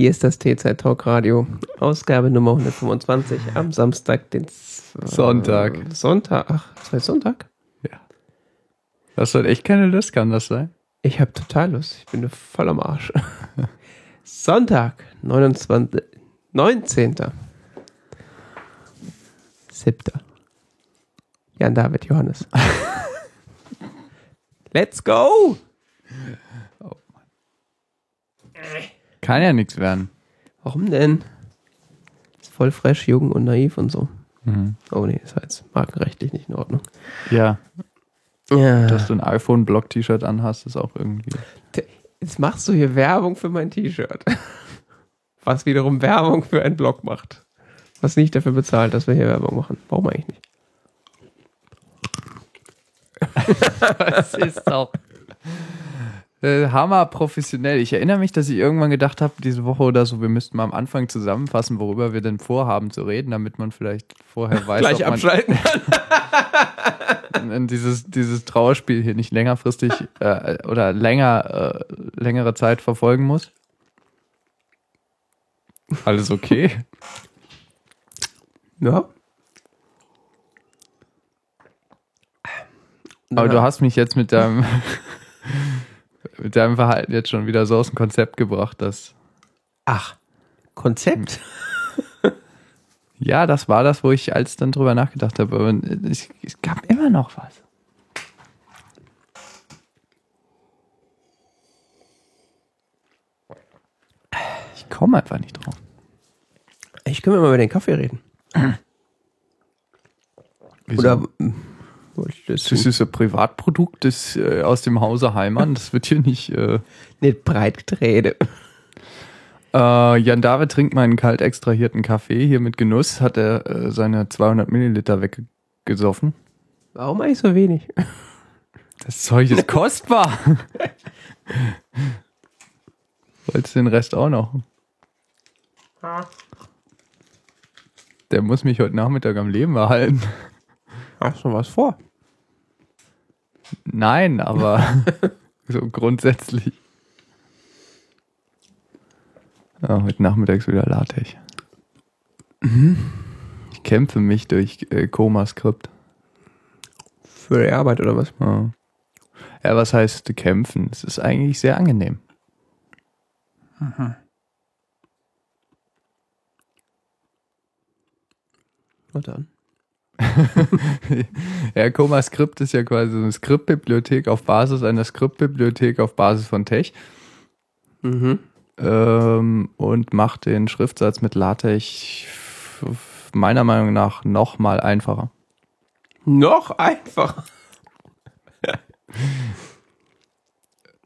Hier ist das T-Zeit Talk Radio, Ausgabe Nummer 125 am Samstag, den Z Sonntag. Sonntag, ach, es war Sonntag? Ja. Hast du halt echt keine Lust, kann das sein? Ich habe total Lust, ich bin voll am Arsch. Sonntag, 29, 19. Siebter. Jan David Johannes. Let's go! Kann ja nichts werden. Warum denn? Ist voll fresh, jung und naiv und so. Mhm. Oh nee, ist jetzt markenrechtlich nicht in Ordnung. Ja, Ja. dass du ein iPhone-Block-T-Shirt anhast, ist auch irgendwie. Jetzt machst du hier Werbung für mein T-Shirt. Was wiederum Werbung für einen Blog macht. Was nicht dafür bezahlt, dass wir hier Werbung machen. Warum eigentlich nicht? Das ist auch. Äh, hammer professionell. Ich erinnere mich, dass ich irgendwann gedacht habe, diese Woche oder so, wir müssten mal am Anfang zusammenfassen, worüber wir denn vorhaben zu reden, damit man vielleicht vorher weiß, Gleich ob abschalten. man dieses, dieses Trauerspiel hier nicht längerfristig äh, oder länger, äh, längere Zeit verfolgen muss. Alles okay? Ja. Aber Ja. du hast mich jetzt mit deinem, mit deinem Verhalten jetzt schon wieder so aus dem Konzept gebracht, dass. Ach, Konzept? Ja, das war das, wo ich als dann drüber nachgedacht habe. Aber es, es gab immer noch was. Ich komme einfach nicht drauf. Ich können wir mal über den Kaffee reden. Wieso? Oder das das ist ein Privatprodukt das, äh, aus dem Hause Heimann. Das wird hier nicht. Äh, nicht breit getreten? äh, Jan David trinkt meinen kalt extrahierten Kaffee. Hier mit Genuss hat er äh, seine 200 Milliliter weggesoffen. Warum eigentlich so wenig? Das Zeug ist kostbar. Wolltest du den Rest auch noch? Der muss mich heute Nachmittag am Leben erhalten. Hast du was vor? Nein, aber so grundsätzlich. Ja, heute Nachmittag ist wieder LaTeX. Ich kämpfe mich durch äh, Koma-Skript. Für die Arbeit oder was? Ja. ja, was heißt kämpfen? Es ist eigentlich sehr angenehm. Na dann. Ja, ComaScript ist ja quasi so eine Skriptbibliothek auf Basis einer Skriptbibliothek auf Basis von Tech Mhm. ähm, und macht den Schriftsatz mit LaTeX meiner Meinung nach noch mal einfacher. Noch einfacher.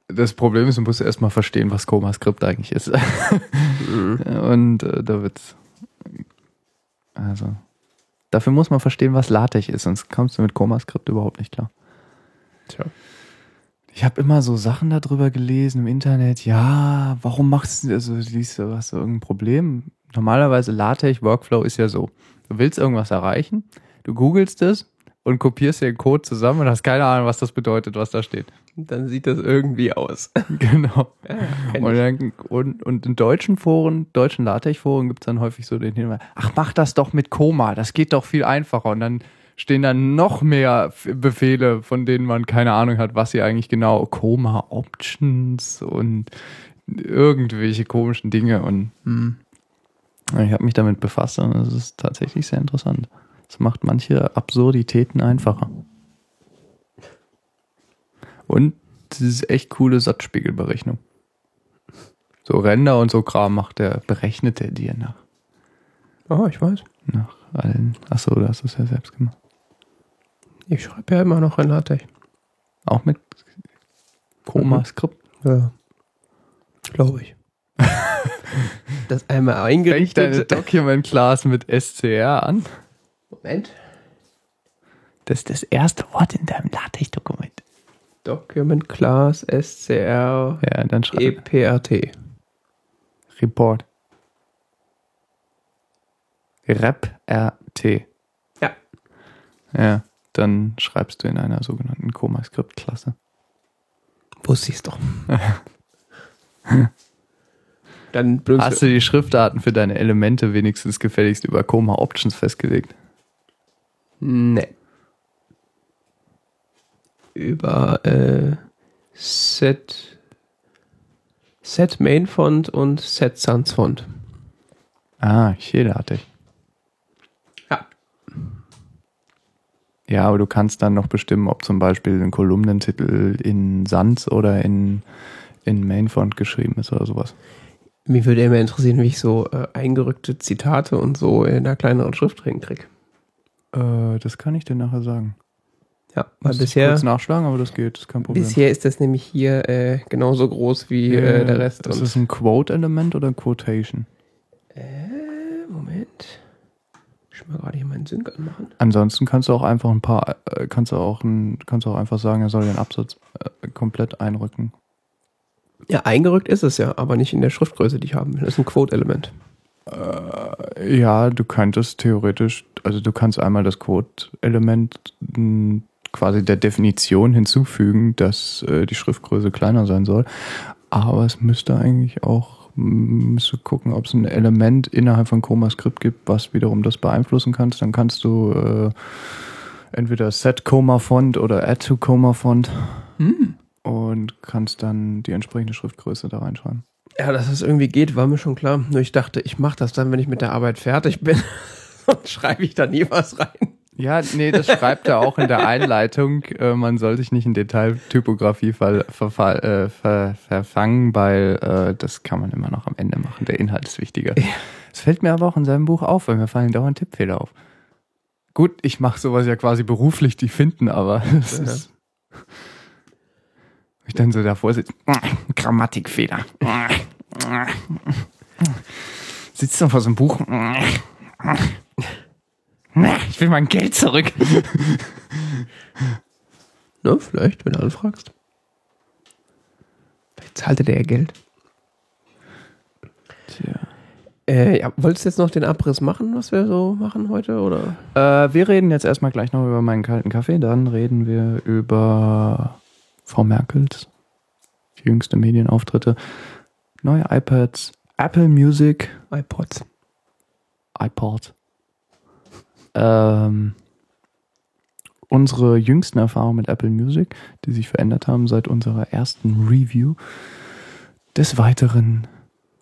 Das Problem ist, du musst erstmal verstehen, was ComaScript eigentlich ist. und äh, da wird's also dafür muss man verstehen, was LaTeX ist, sonst kommst du mit ComaScript überhaupt nicht klar. Tja. Ich habe immer so Sachen darüber gelesen im Internet. Ja, warum machst du, also liest du, hast du irgendein Problem? Normalerweise LaTeX Workflow ist ja so. Du willst irgendwas erreichen, du googelst es und kopierst den Code zusammen und hast keine Ahnung, was das bedeutet, was da steht. Dann sieht das irgendwie aus. genau. Ja, kenn Und, dann, und, und in deutschen Foren, deutschen LaTeX-Foren gibt es dann häufig so den Hinweis, ach, mach das doch mit Koma, das geht doch viel einfacher. Und dann stehen dann noch mehr Befehle, von denen man keine Ahnung hat, was sie eigentlich genau, Koma Options und irgendwelche komischen Dinge. Und hm, ich habe mich damit befasst und es ist tatsächlich sehr interessant. Es macht manche Absurditäten einfacher. Und es ist echt coole Satzspiegelberechnung. So Ränder und so Kram macht der, berechnet er dir nach, Oh, ich weiß. nach allen. Achso, du hast es ja selbst gemacht. Ich schreibe ja immer noch in LaTeX. Auch mit Koma-Skript. Ja. Glaube ich. das einmal Fängt deine eingerichtet. Document Class mit SCR an? Moment. Das ist das erste Wort in deinem LaTeX-Dokument. Document Class SCR Ja, dann EPRT. Report. Rep-RT. Ja. Ja, dann schreibst du in einer sogenannten ComaScript-Klasse. Wusste ich's doch. Dann Hast du die Schriftarten für deine Elemente wenigstens gefälligst über Coma Options festgelegt? Nee. Über äh, Set Set Main Font und Set Sans Font. Ah, schäderartig. Ja. Ja, aber du kannst dann noch bestimmen, ob zum Beispiel ein Kolumnentitel in Sans oder in, in Mainfont geschrieben ist oder sowas. Mich würde immer interessieren, wie ich so äh, eingerückte Zitate und so in einer kleineren Schrift hinkriege. Äh, das kann ich dir nachher sagen. Ja, weil Muss ich bisher, kurz nachschlagen, aber das geht, das ist kein Problem. bisher ist das nämlich hier äh, genauso groß wie äh, der Rest. Ist das ein Quote-Element oder ein Quotation? äh, Moment. Ich will mal gerade hier meinen Sync anmachen. Ansonsten kannst du auch einfach ein paar, äh, kannst du auch ein, kannst du auch einfach sagen, er soll den Absatz äh, komplett einrücken. Ja, eingerückt ist es ja, aber nicht in der Schriftgröße, die ich haben will. Das ist ein Quote-Element. Äh, ja, du könntest theoretisch, also du kannst einmal das Quote-Element mh, quasi der Definition hinzufügen, dass äh, die Schriftgröße kleiner sein soll. Aber es müsste eigentlich auch, mh, müsste gucken, ob es ein Element innerhalb von ComaScript gibt, was wiederum das beeinflussen kannst. Dann kannst du äh, entweder Set Coma Font oder Add to Coma Font und kannst dann die entsprechende Schriftgröße da reinschreiben. Ja, dass das irgendwie geht, war mir schon klar. Nur ich dachte, ich mache das dann, wenn ich mit der Arbeit fertig bin. Und schreibe ich da nie was rein. Ja, nee, das schreibt er auch in der Einleitung. Äh, man soll sich nicht in Detailtypografie ver, ver, äh, ver, verfangen, weil äh, das kann man immer noch am Ende machen. Der Inhalt ist wichtiger. Es fällt mir aber auch in seinem Buch auf, weil mir fallen dauernd Tippfehler auf. Gut, ich mache sowas ja quasi beruflich, die finden, aber das Ja. ist. Ich dann so davor sitze, Grammatikfehler. Sitzt doch vor so einem Buch. Ich will mein Geld zurück. Ne, vielleicht, wenn du anfragst. Vielleicht zahlt er dir ja Geld. Tja. Äh, ja, wolltest du jetzt noch den Abriss machen, was wir so machen heute? Oder? Äh, wir reden jetzt erstmal gleich noch über meinen kalten Kaffee, dann reden wir über Frau Merkels jüngste Medienauftritte, neue iPads, Apple Music, iPods. iPod. Ähm, unsere jüngsten Erfahrungen mit Apple Music, die sich verändert haben seit unserer ersten Review. Des Weiteren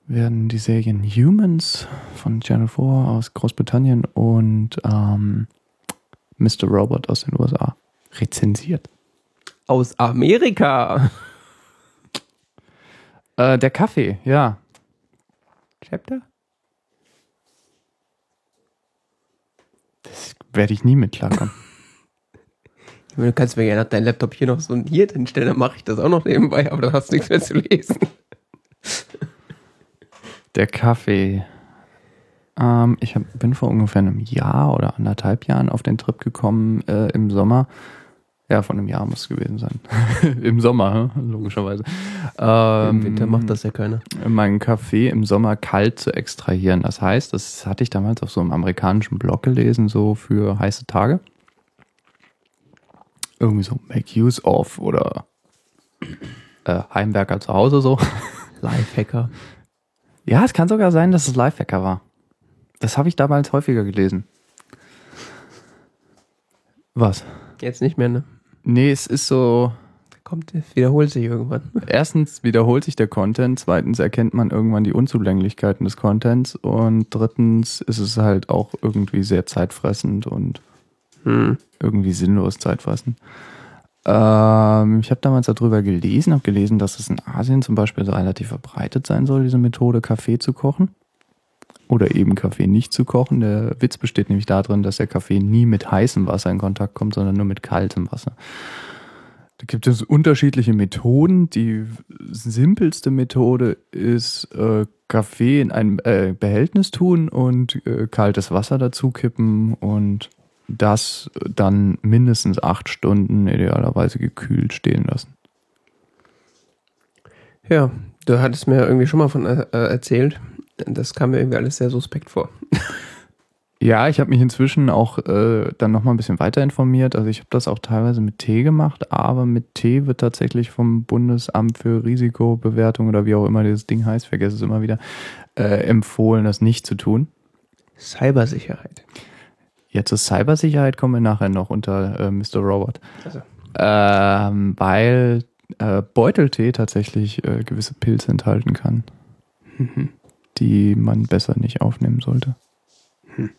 werden die Serien Humans von Channel 4 aus Großbritannien und ähm, Mr. Robot aus den USA rezensiert. Aus Amerika. Äh, der Kaffee, ja. Chapter? Das werde ich nie mit klarkommen. Du kannst mir gerne deinen Laptop hier noch so hier hinstellen, dann mache ich das auch noch nebenbei, aber dann hast du nichts mehr zu lesen. Der Kaffee. Ähm, ich hab, bin vor ungefähr einem Jahr oder anderthalb Jahren auf den Trip gekommen äh, im Sommer. Ja, von einem Jahr muss es gewesen sein. Im Sommer, logischerweise. Ähm, Im Winter macht das ja keiner. meinen Kaffee im Sommer kalt zu extrahieren. Das heißt, das hatte ich damals auf so einem amerikanischen Blog gelesen, so für heiße Tage. Irgendwie so Make Use of oder äh, Heimwerker zu Hause so. Lifehacker. Ja, es kann sogar sein, dass es Lifehacker war. Das habe ich damals häufiger gelesen. Was? Jetzt nicht mehr, ne? Nee, es ist so, Kommt, es wiederholt sich irgendwann. erstens wiederholt sich der Content, zweitens erkennt man irgendwann die Unzulänglichkeiten des Contents und drittens ist es halt auch irgendwie sehr zeitfressend und Hm. irgendwie sinnlos zeitfressend. Ähm, ich habe damals darüber gelesen, habe gelesen, dass es in Asien zum Beispiel relativ verbreitet sein soll, diese Methode, Kaffee zu kochen. Oder eben Kaffee nicht zu kochen. Der Witz besteht nämlich darin, dass der Kaffee nie mit heißem Wasser in Kontakt kommt, sondern nur mit kaltem Wasser. Da gibt es unterschiedliche Methoden. Die simpelste Methode ist äh, Kaffee in ein äh, Behältnis tun und äh, kaltes Wasser dazu kippen und das dann mindestens acht Stunden idealerweise gekühlt stehen lassen. Ja, du hattest mir irgendwie schon mal von äh, erzählt. Das kam mir irgendwie alles sehr suspekt vor. Ja, ich habe mich inzwischen auch äh, dann nochmal ein bisschen weiter informiert. Also ich habe das auch teilweise mit Tee gemacht, aber mit Tee wird tatsächlich vom Bundesamt für Risikobewertung oder wie auch immer dieses Ding heißt, vergesse es immer wieder, äh, empfohlen, das nicht zu tun. Cybersicherheit. Ja, zur Cybersicherheit kommen wir nachher noch unter äh, Mr. Robot. Also, Ähm, weil äh, Beuteltee tatsächlich äh, gewisse Pilze enthalten kann, mhm. Die man besser nicht aufnehmen sollte. Hm.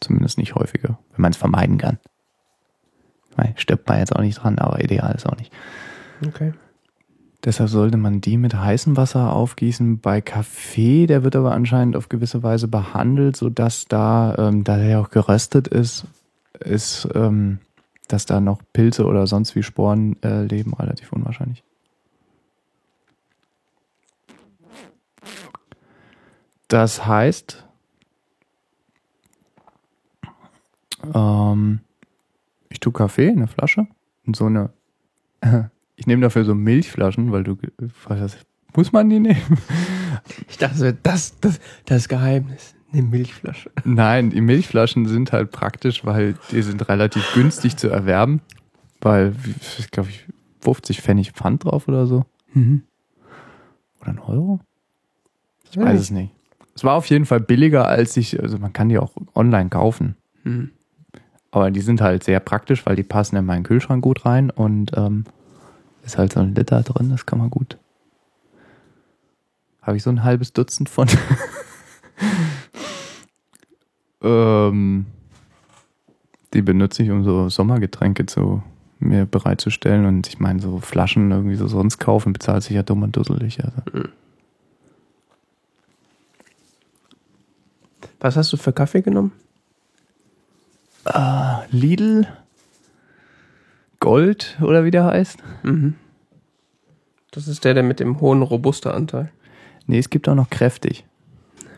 Zumindest nicht häufiger, wenn man es vermeiden kann. Nein, stirbt man jetzt auch nicht dran, aber ideal ist auch nicht. Okay. Deshalb sollte man die mit heißem Wasser aufgießen. Bei Kaffee, der wird aber anscheinend auf gewisse Weise behandelt, sodass da, ähm, da der ja auch geröstet ist, ist, ähm, dass da noch Pilze oder sonst wie Sporen äh, leben, relativ unwahrscheinlich. Das heißt, ähm, ich tue Kaffee in eine Flasche in so eine ich nehme dafür so Milchflaschen, weil du muss man die nehmen? Ich dachte, das, das, das Geheimnis. Eine Milchflasche. Nein, die Milchflaschen sind halt praktisch, weil die sind relativ günstig zu erwerben, weil, ich glaube ich, 50 Pfennig Pfand drauf oder so. Mhm. Oder ein Euro? Ich weiß es nicht. Es war auf jeden Fall billiger, als ich, also man kann die auch online kaufen. Mhm. Aber die sind halt sehr praktisch, weil die passen in meinen Kühlschrank gut rein und ähm, ist halt so ein Liter drin, das kann man gut. Habe ich so ein halbes Dutzend von. ähm, die benutze ich, um so Sommergetränke zu mir bereitzustellen. Und ich meine, so Flaschen irgendwie so sonst kaufen, bezahlt sich ja dumm und dusselig. Also. Was hast du für Kaffee genommen? Ah, Lidl Gold oder wie der heißt. Mhm. Das ist der, der mit dem hohen Robusta-Anteil. Nee, es gibt auch noch kräftig.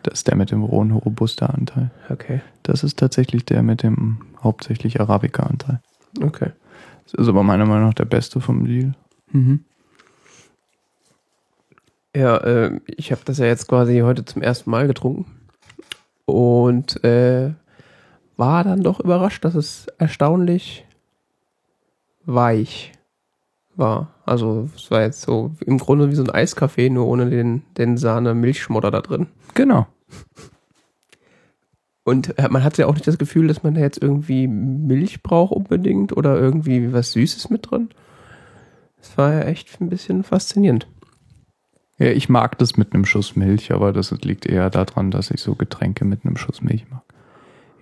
Das ist der mit dem rohen Robusta-Anteil. Okay. Das ist tatsächlich der mit dem hauptsächlich Arabica-Anteil. Okay. Das ist aber meiner Meinung nach der beste vom Lidl. Mhm. Ja, äh, ich habe das ja jetzt quasi heute zum ersten Mal getrunken. Und äh, war dann doch überrascht, dass es erstaunlich weich war. Also es war jetzt so im Grunde wie so ein Eiskaffee, nur ohne den, den Sahne-Milchschmodder da drin. Genau. Und äh, man hat ja auch nicht das Gefühl, dass man da jetzt irgendwie Milch braucht unbedingt oder irgendwie was Süßes mit drin. Es war ja echt ein bisschen faszinierend. Ja, ich mag das mit einem Schuss Milch, aber das liegt eher daran, dass ich so Getränke mit einem Schuss Milch mag.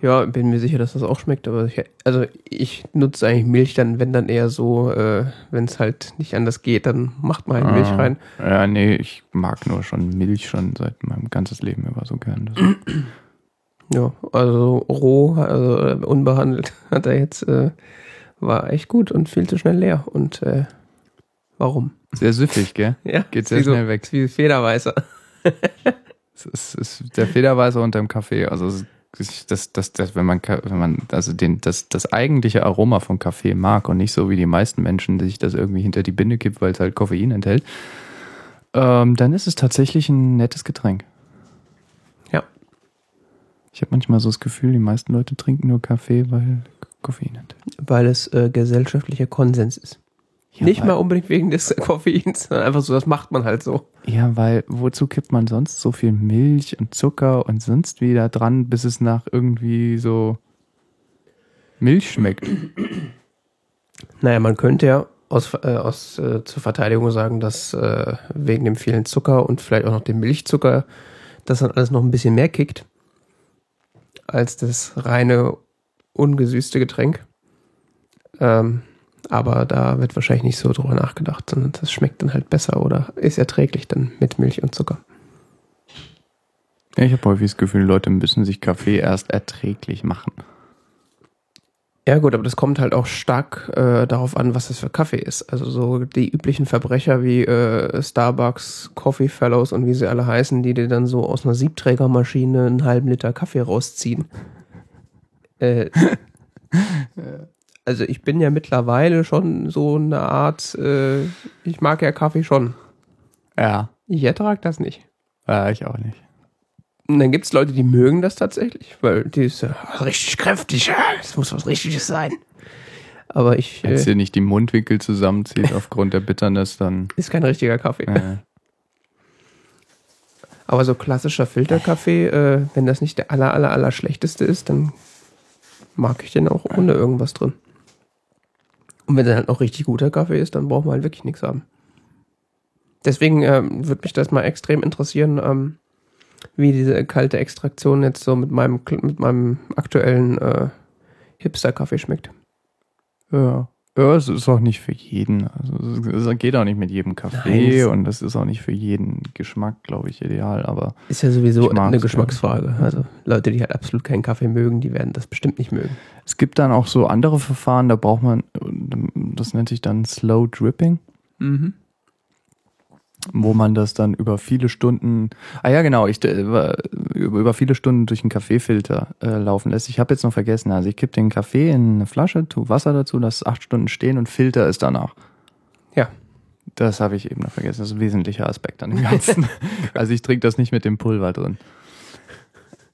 Ja, bin mir sicher, dass das auch schmeckt, aber ich, also ich nutze eigentlich Milch dann, wenn dann eher so, äh, wenn es halt nicht anders geht, dann macht man halt Milch Ah. rein. Ja, nee, ich mag nur schon Milch schon seit meinem ganzes Leben über so gern. Ja, also roh, also äh, unbehandelt hat er jetzt, äh, war echt gut und viel zu schnell leer. Und äh, warum? Sehr süffig, gell? Ja, Geht sehr wie so, schnell weg. Wie Federweißer. Es ist, der Federweißer unterm Kaffee. Also das, das, das, wenn man, wenn man also den, das, das eigentliche Aroma von Kaffee mag und nicht so wie die meisten Menschen, die sich das irgendwie hinter die Binde kippt, weil es halt Koffein enthält, ähm, dann ist es tatsächlich ein nettes Getränk. Ja. Ich habe manchmal so das Gefühl, die meisten Leute trinken nur Kaffee, weil Koffein enthält. Weil es äh, gesellschaftlicher Konsens ist. Ja, nicht mal unbedingt wegen des Koffeins, sondern einfach so, das macht man halt so. Ja, weil wozu kippt man sonst so viel Milch und Zucker und sonst wie da dran, bis es nach irgendwie so Milch schmeckt? Naja, man könnte ja aus, äh, aus äh, zur Verteidigung sagen, dass äh, wegen dem vielen Zucker und vielleicht auch noch dem Milchzucker das dann alles noch ein bisschen mehr kickt als das reine ungesüßte Getränk. Ähm, aber da wird wahrscheinlich nicht so drüber nachgedacht, sondern das schmeckt dann halt besser oder ist erträglich dann mit Milch und Zucker. Ja, ich habe häufig das Gefühl, Leute müssen sich Kaffee erst erträglich machen. Ja gut, aber das kommt halt auch stark äh, darauf an, was das für Kaffee ist. Also so die üblichen Verbrecher wie äh, Starbucks, Coffee Fellows und wie sie alle heißen, die dir dann so aus einer Siebträgermaschine einen halben Liter Kaffee rausziehen. Äh, also ich bin ja mittlerweile schon so eine Art, äh, ich mag ja Kaffee schon. Ja. Ich ertrage das nicht. Ja, ich auch nicht. Und dann gibt es Leute, die mögen das tatsächlich, weil die ist ja richtig kräftig, ja, das muss was Richtiges sein. Aber ich. Wenn es Äh, dir nicht die Mundwinkel zusammenzieht aufgrund der Bitternis, dann. ist kein richtiger Kaffee. Äh, Aber so klassischer Filterkaffee, äh, wenn das nicht der aller, aller, aller schlechteste ist, dann mag ich den auch ohne irgendwas drin. Und wenn der halt noch richtig guter Kaffee ist, dann braucht man halt wirklich nichts haben. Deswegen ähm, würde mich das mal extrem interessieren, ähm, wie diese kalte Extraktion jetzt so mit meinem, mit meinem aktuellen äh, Hipster-Kaffee schmeckt. ja. Ja, es ist auch nicht für jeden. Also es geht auch nicht mit jedem Nein, Kaffee es- und es ist auch nicht für jeden Geschmack, glaube ich, ideal. Aber Ist ja sowieso eine ja. Geschmacksfrage. Also Leute, die halt absolut keinen Kaffee mögen, die werden das bestimmt nicht mögen. es gibt dann auch so andere Verfahren, da braucht man, das nennt sich dann Slow Dripping. Wo man das dann über viele Stunden, ah ja genau, ich äh, über, über viele Stunden durch einen Kaffeefilter äh, laufen lässt. Ich habe jetzt noch vergessen, also ich kipp den Kaffee in eine Flasche, tu Wasser dazu, lass acht Stunden stehen und filter es danach. Ja. Das habe ich eben noch vergessen. Das ist ein wesentlicher Aspekt an dem Ganzen. also ich trinke das nicht mit dem Pulver drin.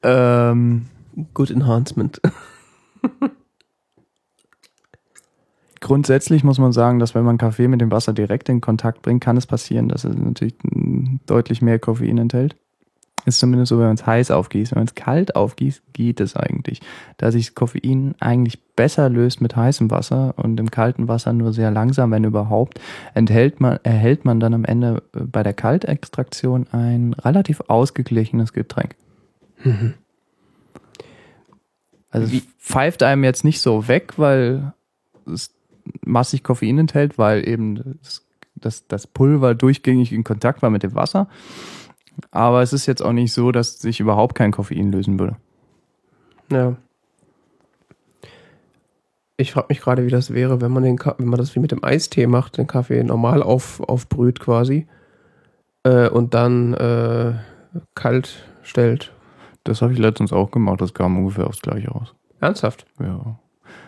Ähm, Good Enhancement. Grundsätzlich muss man sagen, dass wenn man Kaffee mit dem Wasser direkt in Kontakt bringt, kann es passieren, dass es natürlich deutlich mehr Koffein enthält. Ist zumindest so, wenn man es heiß aufgießt. Wenn man es kalt aufgießt, geht es eigentlich. Da sich Koffein eigentlich besser löst mit heißem Wasser und im kalten Wasser nur sehr langsam, wenn überhaupt, enthält man, erhält man dann am Ende äh, bei der Kaltextraktion ein relativ ausgeglichenes Getränk. Also Wie- es pfeift einem jetzt nicht so weg, weil es massig Koffein enthält, weil eben das, das, das Pulver durchgängig in Kontakt war mit dem Wasser. Aber es ist jetzt auch nicht so, dass sich überhaupt kein Koffein lösen würde. Ja. Ich frage mich gerade, wie das wäre, wenn man den Ka wenn man das wie mit dem Eistee macht, den Kaffee normal auf, aufbrüht quasi äh, und dann äh, kalt stellt. Das habe ich letztens auch gemacht, das kam ungefähr aufs Gleiche raus. Ernsthaft? Ja.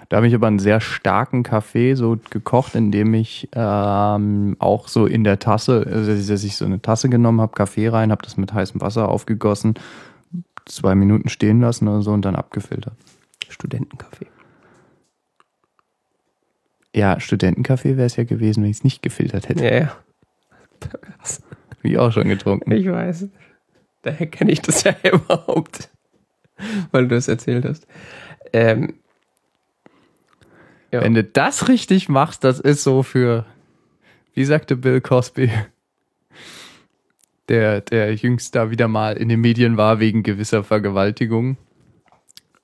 Da habe ich aber einen sehr starken Kaffee so gekocht, indem ich ähm, auch so in der Tasse, also dass ich so eine Tasse genommen habe, Kaffee rein, habe das mit heißem Wasser aufgegossen, zwei Minuten stehen lassen oder so und dann abgefiltert. Studentenkaffee. Ja, Studentenkaffee wäre es ja gewesen, wenn ich es nicht gefiltert hätte. Ja, ja. Wie ich auch schon getrunken. Ich weiß. Daher kenne ich das ja überhaupt. Weil du es erzählt hast. Ähm, ja. Wenn du das richtig machst, das ist so für, wie sagte Bill Cosby, der, der jüngst da wieder mal in den Medien war wegen gewisser Vergewaltigungen.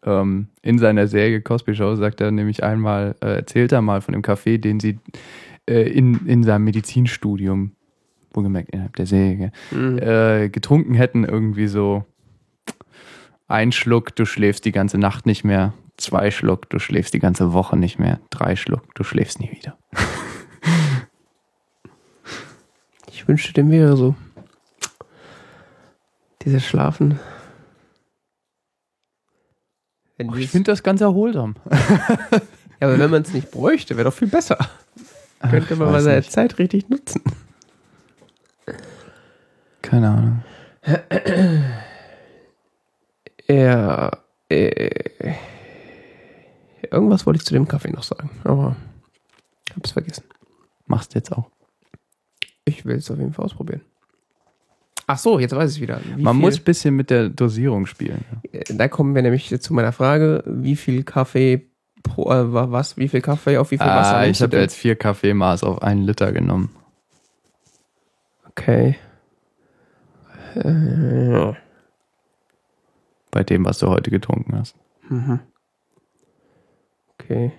Ähm, in seiner Serie Cosby Show sagt er nämlich einmal, äh, erzählt er mal von dem Kaffee, den sie äh, in, in seinem Medizinstudium, wohlgemerkt innerhalb der Serie, Mhm. äh, getrunken hätten, irgendwie so ein Schluck, du schläfst die ganze Nacht nicht mehr, zwei Schluck, du schläfst die ganze Woche nicht mehr, drei Schluck, du schläfst nie wieder. Ich wünschte, dem wäre so. Dieses Schlafen. Oh, ich finde das ganz erholsam. ja, aber wenn man es nicht bräuchte, wäre doch viel besser. Könnte ich man mal seine nicht. Zeit richtig nutzen. Keine Ahnung. Ja, äh, irgendwas wollte ich zu dem Kaffee noch sagen, aber hab's vergessen. Machst jetzt auch. Ich will es auf jeden Fall ausprobieren. Ach so, jetzt weiß ich wieder. Wie Man viel, muss ein bisschen mit der Dosierung spielen. Äh, Da kommen wir nämlich zu meiner Frage, wie viel Kaffee pro, äh, wa- was, wie viel Kaffee auf wie viel Wasser Ah, nimmst ich du habe jetzt vier Kaffeemaß auf einen Liter genommen. Okay. Äh, Bei dem, was du heute getrunken hast. mhm. Okay.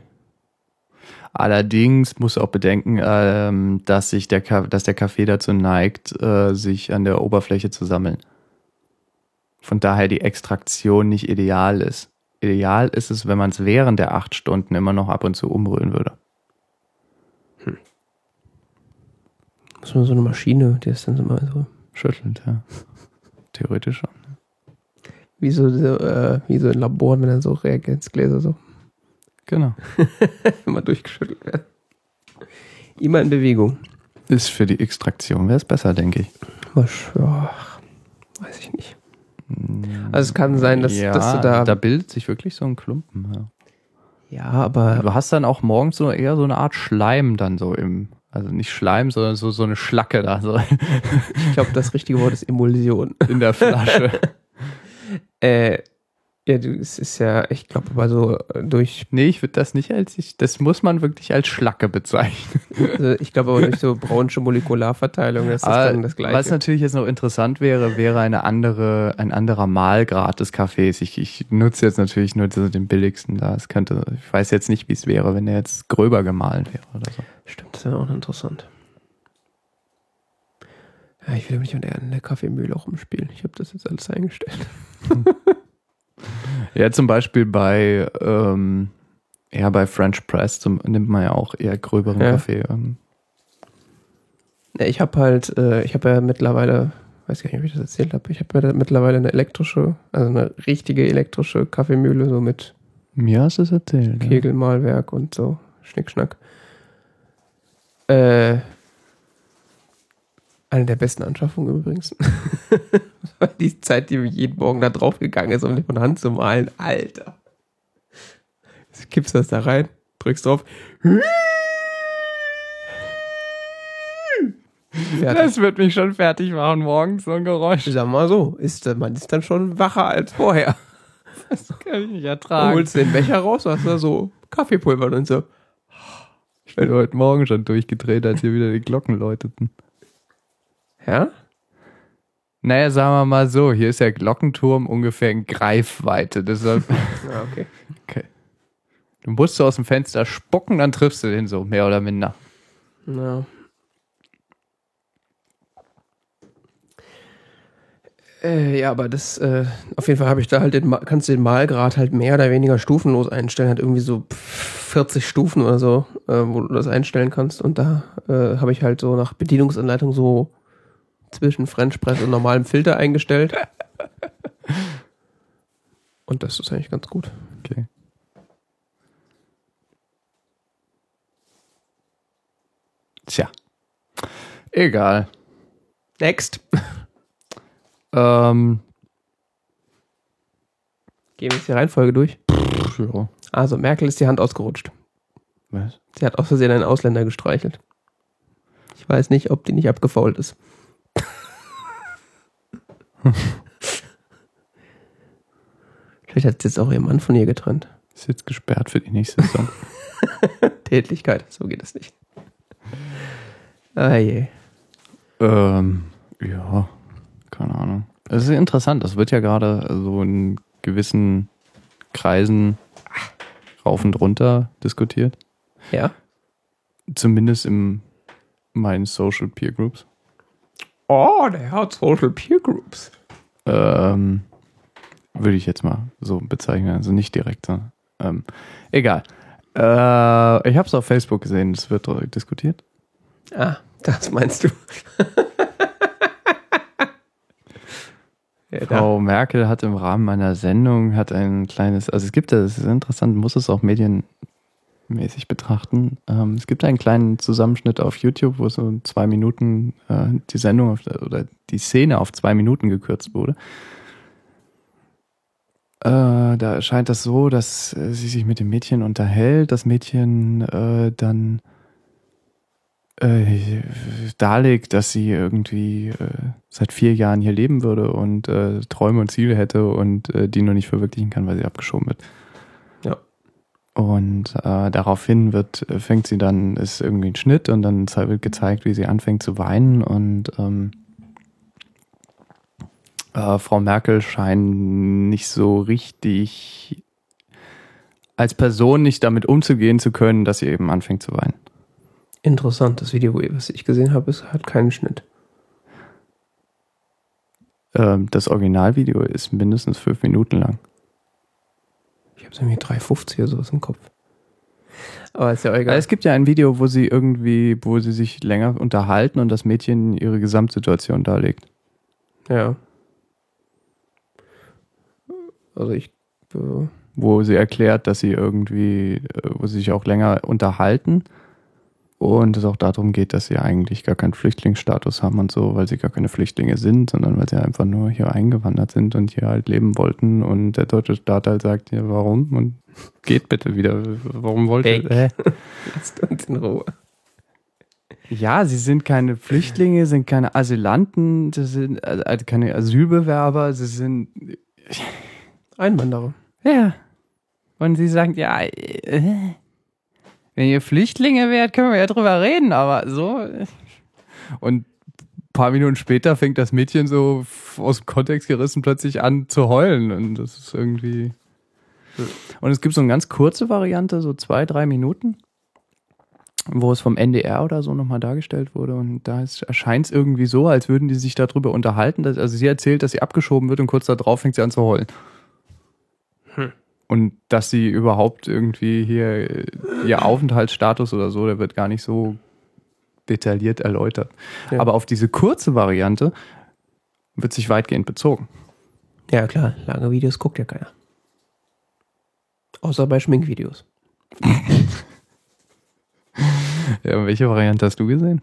Allerdings musst du auch bedenken, ähm, dass, sich der, Ka- dass der Kaffee dazu neigt, äh, sich an der Oberfläche zu sammeln. Von daher die Extraktion nicht ideal ist. Ideal ist es, wenn man es während der acht Stunden immer noch ab und zu umrühren würde. Muss man so eine Maschine, die ist dann so mal so, Schüttelt, ja. Theoretisch schon. wie so, so äh, wie so in Laboren, wenn dann so Reagenzgläser so Genau. immer durchgeschüttelt werden. Immer in Bewegung. Ist für die Extraktion wäre es besser, denke ich. Ja, weiß ich nicht. Also es kann sein, dass, ja, dass du da, da bildet sich wirklich so ein Klumpen. Ja. ja, aber Du hast dann auch morgens so eher so eine Art Schleim dann so im, also nicht Schleim, sondern so, so eine Schlacke da so ich glaube, das richtige Wort ist Emulsion. in der Flasche. Äh, ja, du, es ist ja, ich glaube, aber so äh, durch, nee, ich würde das nicht als, ich, das muss man wirklich als Schlacke bezeichnen. also ich glaube aber durch so braunsche Molekularverteilung ist das Aber dann das Gleiche. Was natürlich jetzt noch interessant wäre, wäre eine andere, ein anderer Mahlgrad des Kaffees. Ich, ich nutze jetzt natürlich nur den billigsten da. Es könnte, ich weiß jetzt nicht, wie es wäre, wenn der jetzt gröber gemahlen wäre oder so. Stimmt, das wäre auch interessant. Ja, ich will mich mit der, in der Kaffeemühle auch rumspielen. Ich habe das jetzt alles eingestellt. Ja, zum Beispiel bei, ähm, ja, bei French Press zum, nimmt man ja auch eher gröberen Ja. Kaffee. Ähm, Ja, ich habe halt, äh, ich habe ja mittlerweile, weiß gar nicht, ob ich das erzählt habe, ich habe ja mittlerweile eine elektrische, also eine richtige elektrische Kaffeemühle, so mit mir hast du es erzählt. ja. Kegelmalwerk und so, Schnickschnack. Äh, eine der besten Anschaffungen übrigens. die Zeit, die mir jeden Morgen da drauf gegangen ist, um die von Hand zu malen. Alter. Jetzt kippst das da rein, drückst drauf. Fertig. Das wird mich schon fertig machen morgens, so ein Geräusch. Ich sag mal so, ist, man ist dann schon wacher als vorher. Das kann ich nicht Du ertragen. holst den Becher raus, hast da so Kaffeepulver und so. Ich bin heute Morgen schon durchgedreht, als hier wieder die Glocken läuteten. Ja? Naja, sagen wir mal so, hier ist der Glockenturm ungefähr in Greifweite. Deshalb, Ja, okay. okay. Du musst so aus dem Fenster spucken, dann triffst du den so, mehr oder minder. Ja. Äh, ja, aber das, äh, auf jeden Fall habe ich da halt den, kannst du den Malgrad halt mehr oder weniger stufenlos einstellen, hat irgendwie so 40 Stufen oder so, äh, wo du das einstellen kannst. Und da äh, habe ich halt so nach Bedienungsanleitung so zwischen French Press und normalem Filter eingestellt. Und das ist eigentlich ganz gut. Okay. Tja. Egal. Next. Ähm, Gehen wir jetzt die Reihenfolge durch. ja. Also, Merkel ist die Hand ausgerutscht. Was? Sie hat aus Versehen einen Ausländer gestreichelt. Ich weiß nicht, ob die nicht abgefault ist. Vielleicht hat jetzt auch ihr Mann von ihr getrennt. Ist jetzt gesperrt für die nächste Saison. Tätlichkeit, so geht es nicht. Ah je. ähm, ja, keine Ahnung. Es ist interessant. Das wird ja gerade so in gewissen Kreisen rauf und runter diskutiert. Ja? Zumindest in meinen Social Peer Groups. Oh, der hat Social Peer Groups. Ähm, würde ich jetzt mal so bezeichnen. Also nicht direkt. sondern, Ähm, egal. Äh, ich habe es auf Facebook gesehen. Es wird diskutiert. Ah, das meinst du. ja. Frau Merkel hat im Rahmen einer Sendung hat ein kleines, also es gibt ja, das ist interessant, muss es auch medienmäßig betrachten. Ähm, es gibt einen kleinen Zusammenschnitt auf YouTube, wo so zwei Minuten äh, die Sendung auf, oder die Szene auf zwei Minuten gekürzt wurde. Äh, da erscheint das so, dass äh, sie sich mit dem Mädchen unterhält, das Mädchen äh, dann äh, darlegt, dass sie irgendwie äh, seit vier Jahren hier leben würde und äh, Träume und Ziele hätte und äh, die nur nicht verwirklichen kann, weil sie abgeschoben wird. Und äh, daraufhin wird, äh, fängt sie dann, ist irgendwie ein Schnitt und dann wird gezeigt, wie sie anfängt zu weinen und ähm, äh, Frau Merkel scheint nicht so richtig als Person nicht damit umzugehen zu können, dass sie eben anfängt zu weinen. Interessant, das Video, was ich gesehen habe, ist, hat keinen Schnitt. Ähm, das Originalvideo ist mindestens fünf Minuten lang. Habe irgendwie 3,50 oder sowas im Kopf. Aber ist ja egal. es gibt ja ein Video, wo sie irgendwie, wo sie sich länger unterhalten und das Mädchen ihre Gesamtsituation darlegt. Ja. Also ich. Äh, Wo sie erklärt, dass sie irgendwie, äh, wo sie sich auch länger unterhalten Und es auch darum geht, dass sie eigentlich gar keinen Flüchtlingsstatus haben und so, weil sie gar keine Flüchtlinge sind, sondern weil sie einfach nur hier eingewandert sind und hier halt leben wollten. Und der deutsche Staat halt sagt, ja, warum? Und geht bitte wieder. Warum wollt ihr? Äh? Lasst uns in Ruhe. Ja, sie sind keine Flüchtlinge, sind keine Asylanten, sie sind also keine Asylbewerber, sie sind Einwanderer. Ja. Und sie sagt, ja, äh, wenn ihr Flüchtlinge wärt, können wir ja drüber reden, aber so. Und ein paar Minuten später fängt das Mädchen so aus dem Kontext gerissen plötzlich an zu heulen. Und das ist irgendwie. Und es gibt so eine ganz kurze Variante, so zwei, drei Minuten, wo es vom NDR oder so nochmal dargestellt wurde. Und da erscheint es irgendwie so, als würden die sich darüber unterhalten. Dass, also sie erzählt, dass sie abgeschoben wird und kurz darauf fängt sie an zu heulen. Und dass sie überhaupt irgendwie hier ihr Aufenthaltsstatus oder so, der wird gar nicht so detailliert erläutert. Ja. Aber auf diese kurze Variante wird sich weitgehend bezogen. Ja, klar, lange Videos guckt ja keiner. Außer bei Schminkvideos. ja, welche Variante hast du gesehen?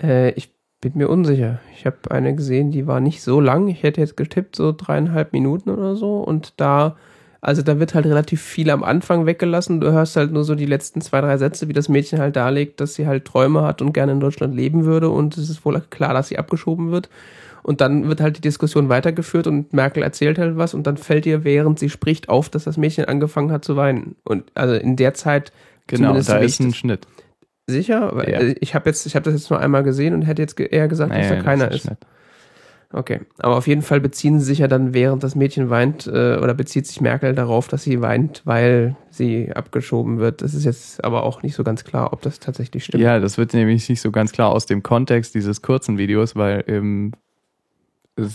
Äh, ich bin mir unsicher. Ich habe eine gesehen, die war nicht so lang. Ich hätte jetzt getippt, so dreieinhalb Minuten oder so. Und da also da wird halt relativ viel am Anfang weggelassen. Du hörst halt nur so die letzten zwei, drei Sätze, wie das Mädchen halt darlegt, dass sie halt Träume hat und gerne in Deutschland leben würde. Und es ist wohl klar, dass sie abgeschoben wird. Und dann wird halt die Diskussion weitergeführt und Merkel erzählt halt was und dann fällt ihr, während sie spricht, auf, dass das Mädchen angefangen hat zu weinen. Und also in der Zeit. Genau, da ist ein Schnitt. Sicher? Ja. Ich habe jetzt, ich habe das jetzt nur einmal gesehen und hätte jetzt eher gesagt, naja, dass da keiner ist. Schnitt. Okay, aber auf jeden Fall beziehen sie sich ja dann, während das Mädchen weint, äh, oder bezieht sich Merkel darauf, dass sie weint, weil sie abgeschoben wird. Das ist jetzt aber auch nicht so ganz klar, ob das tatsächlich stimmt. Ja, das wird nämlich nicht so ganz klar aus dem Kontext dieses kurzen Videos, weil ähm,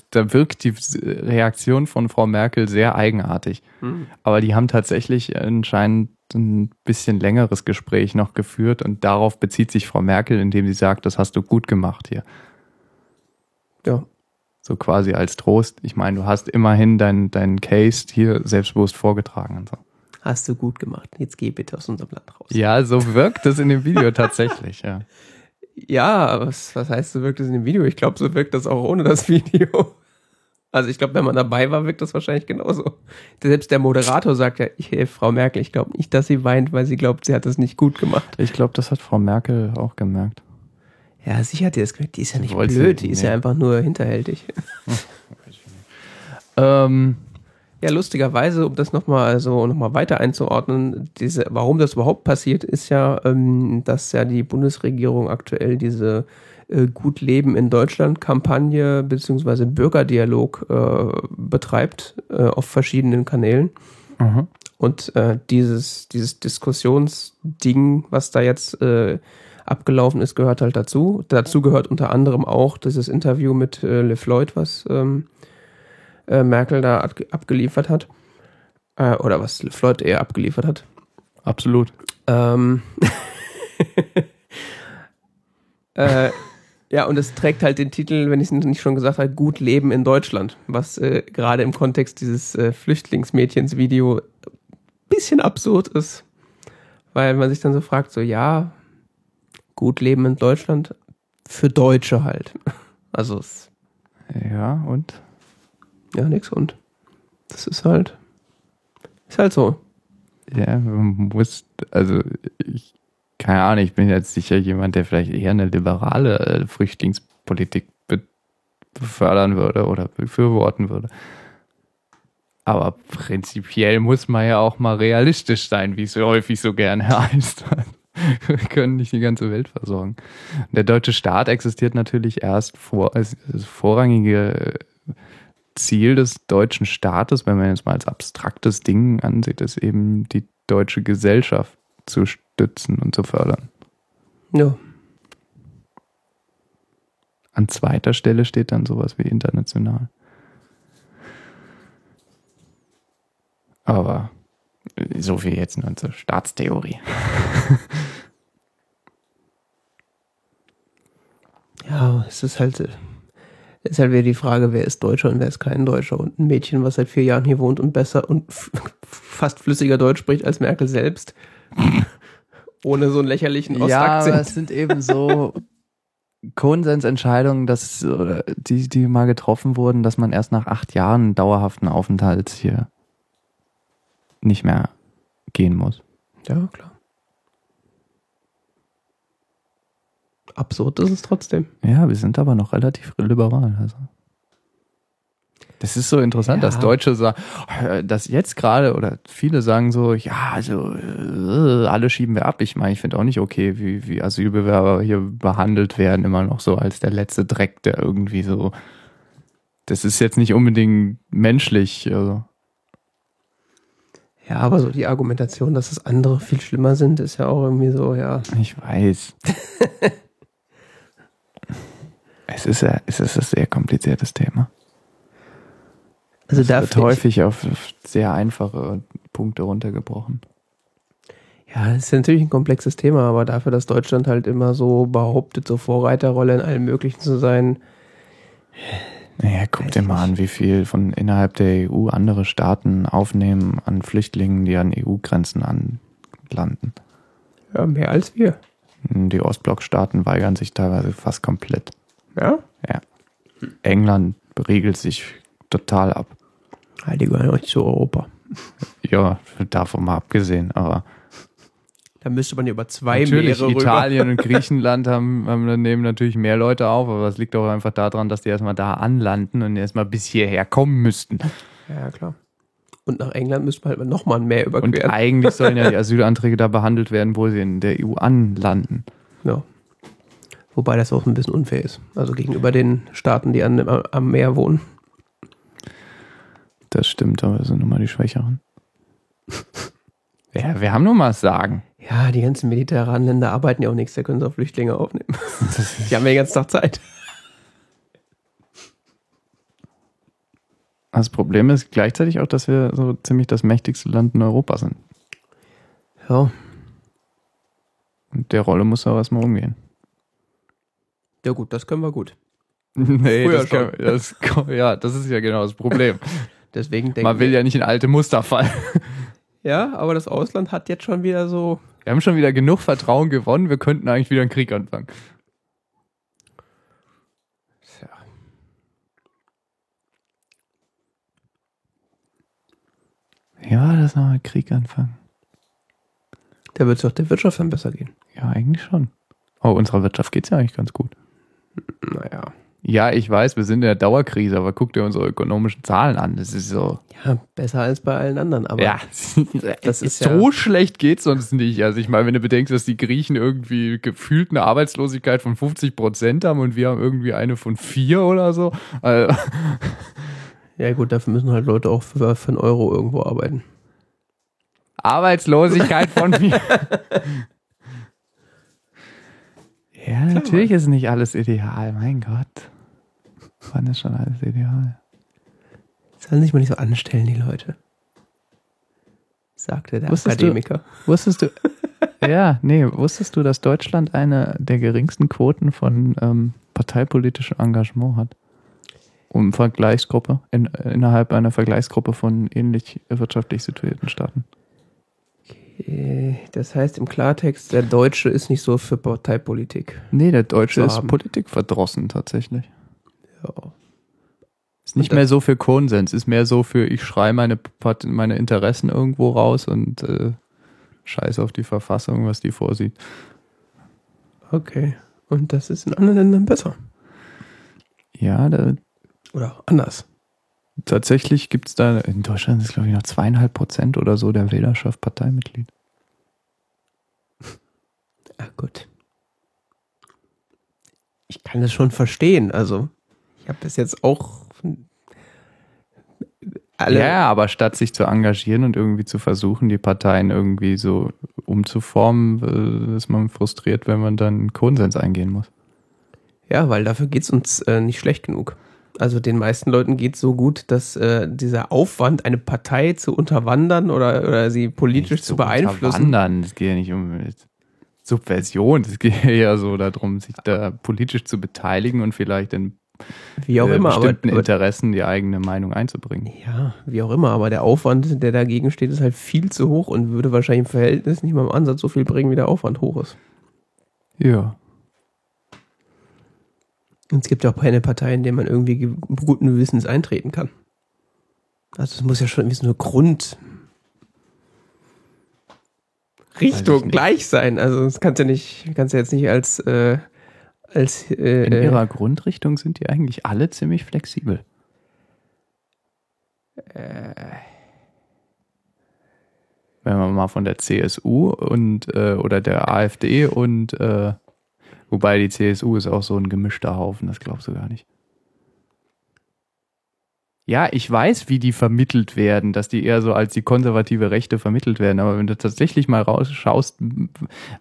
da wirkt die Reaktion von Frau Merkel sehr eigenartig. Hm. Aber die haben tatsächlich anscheinend ein bisschen längeres Gespräch noch geführt und darauf bezieht sich Frau Merkel, indem sie sagt, das hast du gut gemacht hier. Ja, so quasi als Trost. Ich meine, du hast immerhin deinen dein Case hier selbstbewusst vorgetragen und so. Hast du gut gemacht. Jetzt geh bitte aus unserem Land raus. Ja, so wirkt es in dem Video tatsächlich, ja. Ja, was, was heißt, so wirkt es in dem Video? Ich glaube, so wirkt das auch ohne das Video. Also ich glaube, wenn man dabei war, wirkt das wahrscheinlich genauso. Selbst der Moderator sagt ja, ich, Frau Merkel, ich glaube nicht, dass sie weint, weil sie glaubt, sie hat das nicht gut gemacht. Ich glaube, das hat Frau Merkel auch gemerkt. Ja, sicher hat die das gemerkt. Die ist ja nicht blöd, die ist ja einfach nur hinterhältig. ähm, ja, lustigerweise, um das nochmal also noch weiter einzuordnen, diese, warum das überhaupt passiert, ist ja, ähm, dass ja die Bundesregierung aktuell diese äh, Gut Leben in Deutschland Kampagne beziehungsweise Bürgerdialog äh, betreibt äh, auf verschiedenen Kanälen. Mhm. Und äh, dieses, dieses Diskussionsding, was da jetzt äh, abgelaufen ist, gehört halt dazu. Dazu gehört unter anderem auch dieses Interview mit äh, Le Floyd, was ähm, äh, Merkel da ab abgeliefert hat. Äh, oder was Le Floyd eher abgeliefert hat. Absolut. Ähm äh, ja, und es trägt halt den Titel, wenn ich es nicht schon gesagt habe, Gut Leben in Deutschland, was äh, gerade im Kontext dieses äh, Flüchtlingsmädchens-Video bisschen absurd ist. Weil man sich dann so fragt, so ja, gut leben in Deutschland für Deutsche halt. Also es. Ja, und? Ja, nix und. Das ist halt. Ist halt so. Ja, man muss, also ich, keine Ahnung, ich bin jetzt sicher jemand, der vielleicht eher eine liberale äh, Flüchtlingspolitik befördern würde oder befürworten würde. Aber prinzipiell muss man ja auch mal realistisch sein, wie es häufig so gerne heißt. Wir können nicht die ganze Welt versorgen. Der deutsche Staat existiert natürlich erst vor, als vorrangige Ziel des deutschen Staates, wenn man jetzt mal als abstraktes Ding ansieht, ist eben die deutsche Gesellschaft zu stützen und zu fördern. Ja. An zweiter Stelle steht dann sowas wie international. Aber so viel jetzt nur zur Staatstheorie. ja, es ist halt, ist halt wieder die Frage, wer ist Deutscher und wer ist kein Deutscher. Und ein Mädchen, was seit vier Jahren hier wohnt und besser und fast flüssiger Deutsch spricht als Merkel selbst. Ohne so einen lächerlichen Ja, Ostakzent. es sind eben so Konsensentscheidungen, dass, oder die, die mal getroffen wurden, dass man erst nach acht Jahren dauerhaften Aufenthalts hier nicht mehr gehen muss. Ja, klar. Absurd ist es trotzdem. Ja, wir sind aber noch relativ liberal. Also. Das ist so interessant, Ja. dass Deutsche sagen, dass jetzt gerade oder viele sagen so, ja, also äh, alle schieben wir ab. Ich meine, ich finde auch nicht okay, wie, wie Asylbewerber hier behandelt werden, immer noch so als der letzte Dreck, der irgendwie so. Das ist jetzt nicht unbedingt menschlich. Also. Ja, aber so die Argumentation, dass es andere viel schlimmer sind, ist ja auch irgendwie so, ja. Ich weiß. es ist ja, es ist ein sehr kompliziertes Thema. Also Es wird häufig auf sehr einfache Punkte runtergebrochen. Ja, das ist natürlich ein komplexes Thema, aber dafür, dass Deutschland halt immer so behauptet, so Vorreiterrolle in allem Möglichen zu sein, Naja, guck dir mal an, wie viel von innerhalb der EU andere Staaten aufnehmen an Flüchtlingen, die an EU-Grenzen anlanden. ja, mehr als wir. Die Ostblockstaaten weigern sich teilweise fast komplett. Ja? England riegelt sich total ab. ja die gehören nicht zu Europa. Ja, davon mal abgesehen, aber Da müsste man ja über zwei natürlich Meere rüber. Italien und Griechenland haben, haben daneben natürlich mehr Leute auf, aber es liegt auch einfach daran, dass die erstmal da anlanden und erstmal bis hierher kommen müssten. Ja, klar. Und nach England müsste man halt nochmal ein Meer Und überqueren. eigentlich sollen ja die Asylanträge da behandelt werden, wo sie in der EU anlanden. Ja. Wobei das auch ein bisschen unfair ist. Also gegenüber den Staaten, die an, am Meer wohnen. Das stimmt, aber das sind nun mal die Schwächeren. Ja, wir haben nur mal sagen. Ja, die ganzen mediterranen Länder arbeiten ja auch nichts, da können sie auch Flüchtlinge aufnehmen. Die haben ja den ganzen Tag Zeit. Das Problem ist gleichzeitig auch, dass wir so ziemlich das mächtigste Land in Europa sind. Ja. Und der Rolle muss auch erstmal umgehen. Ja gut, das können wir gut. Nee, Früher das, kann, das, ja, das ist ja genau das Problem. Deswegen Man will ja nicht in alte Muster fallen. Ja, aber das Ausland hat jetzt schon wieder so. Wir haben schon wieder genug Vertrauen gewonnen, wir könnten eigentlich wieder einen Krieg anfangen. Tja. Ja, das nochmal einen Krieg anfangen. Da wird es doch der Wirtschaft dann besser gehen. Ja, eigentlich schon. Oh, unserer Wirtschaft geht's ja eigentlich ganz gut. Naja. Ja, ich weiß, wir sind in der Dauerkrise, aber guck dir unsere ökonomischen Zahlen an. Das ist so. Ja, besser als bei allen anderen, aber ja, das ist so ja- schlecht geht's sonst nicht. Also ich meine, wenn du bedenkst, dass die Griechen irgendwie gefühlt eine Arbeitslosigkeit von 50 Prozent haben und wir haben irgendwie eine von vier oder so. Also, ja gut, dafür müssen halt Leute auch für, für einen Euro irgendwo arbeiten. Arbeitslosigkeit von mir. ja, natürlich ist nicht alles ideal. Mein Gott. Wann ist schon alles ideal? Sollen sich mal nicht so anstellen, die Leute. Sagte der Wusstest du- Akademiker. Wusstest du, ja, nee, wusstest du, dass Deutschland eine der geringsten Quoten von ähm, parteipolitischem Engagement hat? Um Vergleichsgruppe, in, innerhalb einer Vergleichsgruppe von ähnlich wirtschaftlich situierten Staaten. Äh, Das heißt im Klartext, der Deutsche ist nicht so für Parteipolitik. Nee, der Deutsche ist politikverdrossen tatsächlich. Ja. Ist nicht mehr so für Konsens, ist mehr so für, ich schreie meine, meine Interessen irgendwo raus und äh, scheiß auf die Verfassung, was die vorsieht. Okay. Und das ist in anderen Ländern besser. Ja, da, Oder anders. tatsächlich gibt es da, in Deutschland ist glaube ich noch zweieinhalb Prozent oder so der Wählerschaft Parteimitglied. Ah, gut. Ich kann das schon verstehen. Also, ich habe bis jetzt auch alle. Ja, aber statt sich zu engagieren und irgendwie zu versuchen, die Parteien irgendwie so umzuformen, äh, ist man frustriert, wenn man dann Konsens eingehen muss. Ja, weil dafür geht's uns äh, nicht schlecht genug. Also den meisten Leuten geht's so gut, dass äh, dieser Aufwand, eine Partei zu unterwandern oder, oder sie politisch Nicht zu beeinflussen, unterwandern. Es geht ja nicht um Subversion. Es geht ja so darum, sich da politisch zu beteiligen und vielleicht in Wie auch äh, immer, aber, bestimmten aber Interessen die eigene Meinung einzubringen. ja, wie auch immer, aber der Aufwand, der dagegen steht, ist halt viel zu hoch und würde wahrscheinlich im Verhältnis nicht mal im Ansatz so viel bringen, wie der Aufwand hoch ist. Ja. Und es gibt ja auch keine Partei, in der man irgendwie ge- guten Gewissens eintreten kann. Also es muss ja schon irgendwie so eine Grund Richtung gleich sein. Also das kannst ja nicht, kannst ja jetzt nicht als äh, als äh, In äh, ihrer Grundrichtung sind die eigentlich alle ziemlich flexibel. Wenn man mal von der CSU und äh, oder der AfD und äh, wobei die CSU ist auch so ein gemischter Haufen, das glaubst du gar nicht. Ja, ich weiß, wie die vermittelt werden, dass die eher so als die konservative Rechte vermittelt werden. Aber wenn du tatsächlich mal rausschaust,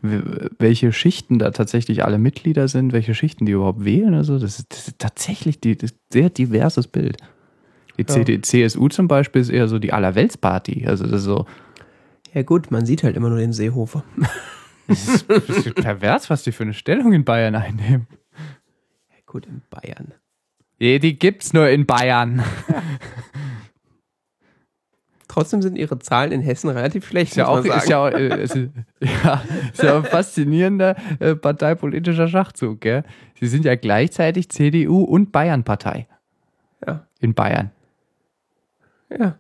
welche Schichten da tatsächlich alle Mitglieder sind, welche Schichten die überhaupt wählen, also das ist, das ist tatsächlich die, das sehr diverses Bild. Die Ja. CD, CSU zum Beispiel ist eher so die Allerweltsparty. Also das ist so ja gut, man sieht halt immer nur den Seehofer. das ist, das ist pervers, was die für eine Stellung in Bayern einnehmen. Ja, gut, in Bayern. Die gibt's nur in Bayern. Trotzdem sind ihre Zahlen in Hessen relativ schlecht. Ist ja auch, ist sagen. ja, auch, äh, ist, ja, ist ja auch ein faszinierender äh, parteipolitischer Schachzug. Gell? Sie sind ja gleichzeitig CDU und Bayern-Partei ja. in Bayern. ja.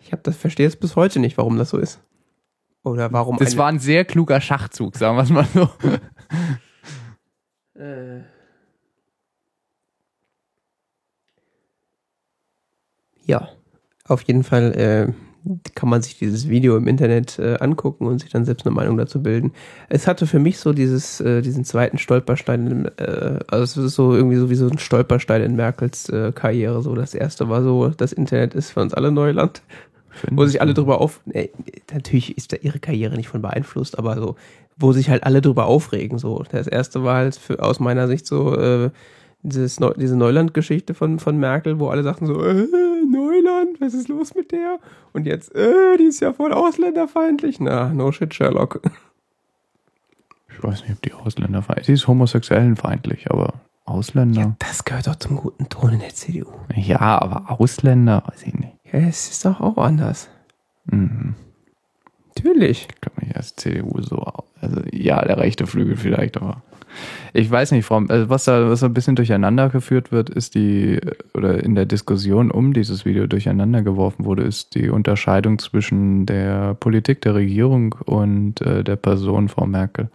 Ich habe das verstehe es bis heute nicht, warum das so ist. Oder warum Das war ein sehr kluger Schachzug, sagen wir es mal so. Äh. Ja, auf jeden Fall äh, kann man sich dieses Video im Internet äh, angucken und sich dann selbst eine Meinung dazu bilden. Es hatte für mich so dieses, äh, diesen zweiten Stolperstein, in, äh, also es ist so irgendwie so wie so ein Stolperstein in Merkels äh, Karriere. So das erste war so, das Internet ist für uns alle Neuland, wo sich alle drüber auf, nee, natürlich ist da ihre Karriere nicht von beeinflusst, aber so, wo sich halt alle drüber aufregen. So das erste war halt für, aus meiner Sicht so äh, dieses Neu diese Neuland-Geschichte von, von Merkel, wo alle sagten so, äh, Neuland, was ist los mit der? Und jetzt, äh, die ist ja voll ausländerfeindlich. Na, no shit, Sherlock. Ich weiß nicht, ob die Ausländer feindlich Sie ist homosexuellenfeindlich, aber Ausländer. Ja, das gehört doch zum guten Ton in der CDU. Ja, aber Ausländer, weiß ich nicht. Ja, es ist doch auch anders. Mhm. Natürlich. Ich glaube nicht, als CDU so. Also ja, der rechte Flügel vielleicht, aber ich weiß nicht, Frau, also was da, was da ein bisschen durcheinander geführt wird, ist die, oder in der Diskussion um dieses Video durcheinander geworfen wurde, ist die Unterscheidung zwischen der Politik der Regierung und äh, der Person Frau Merkel.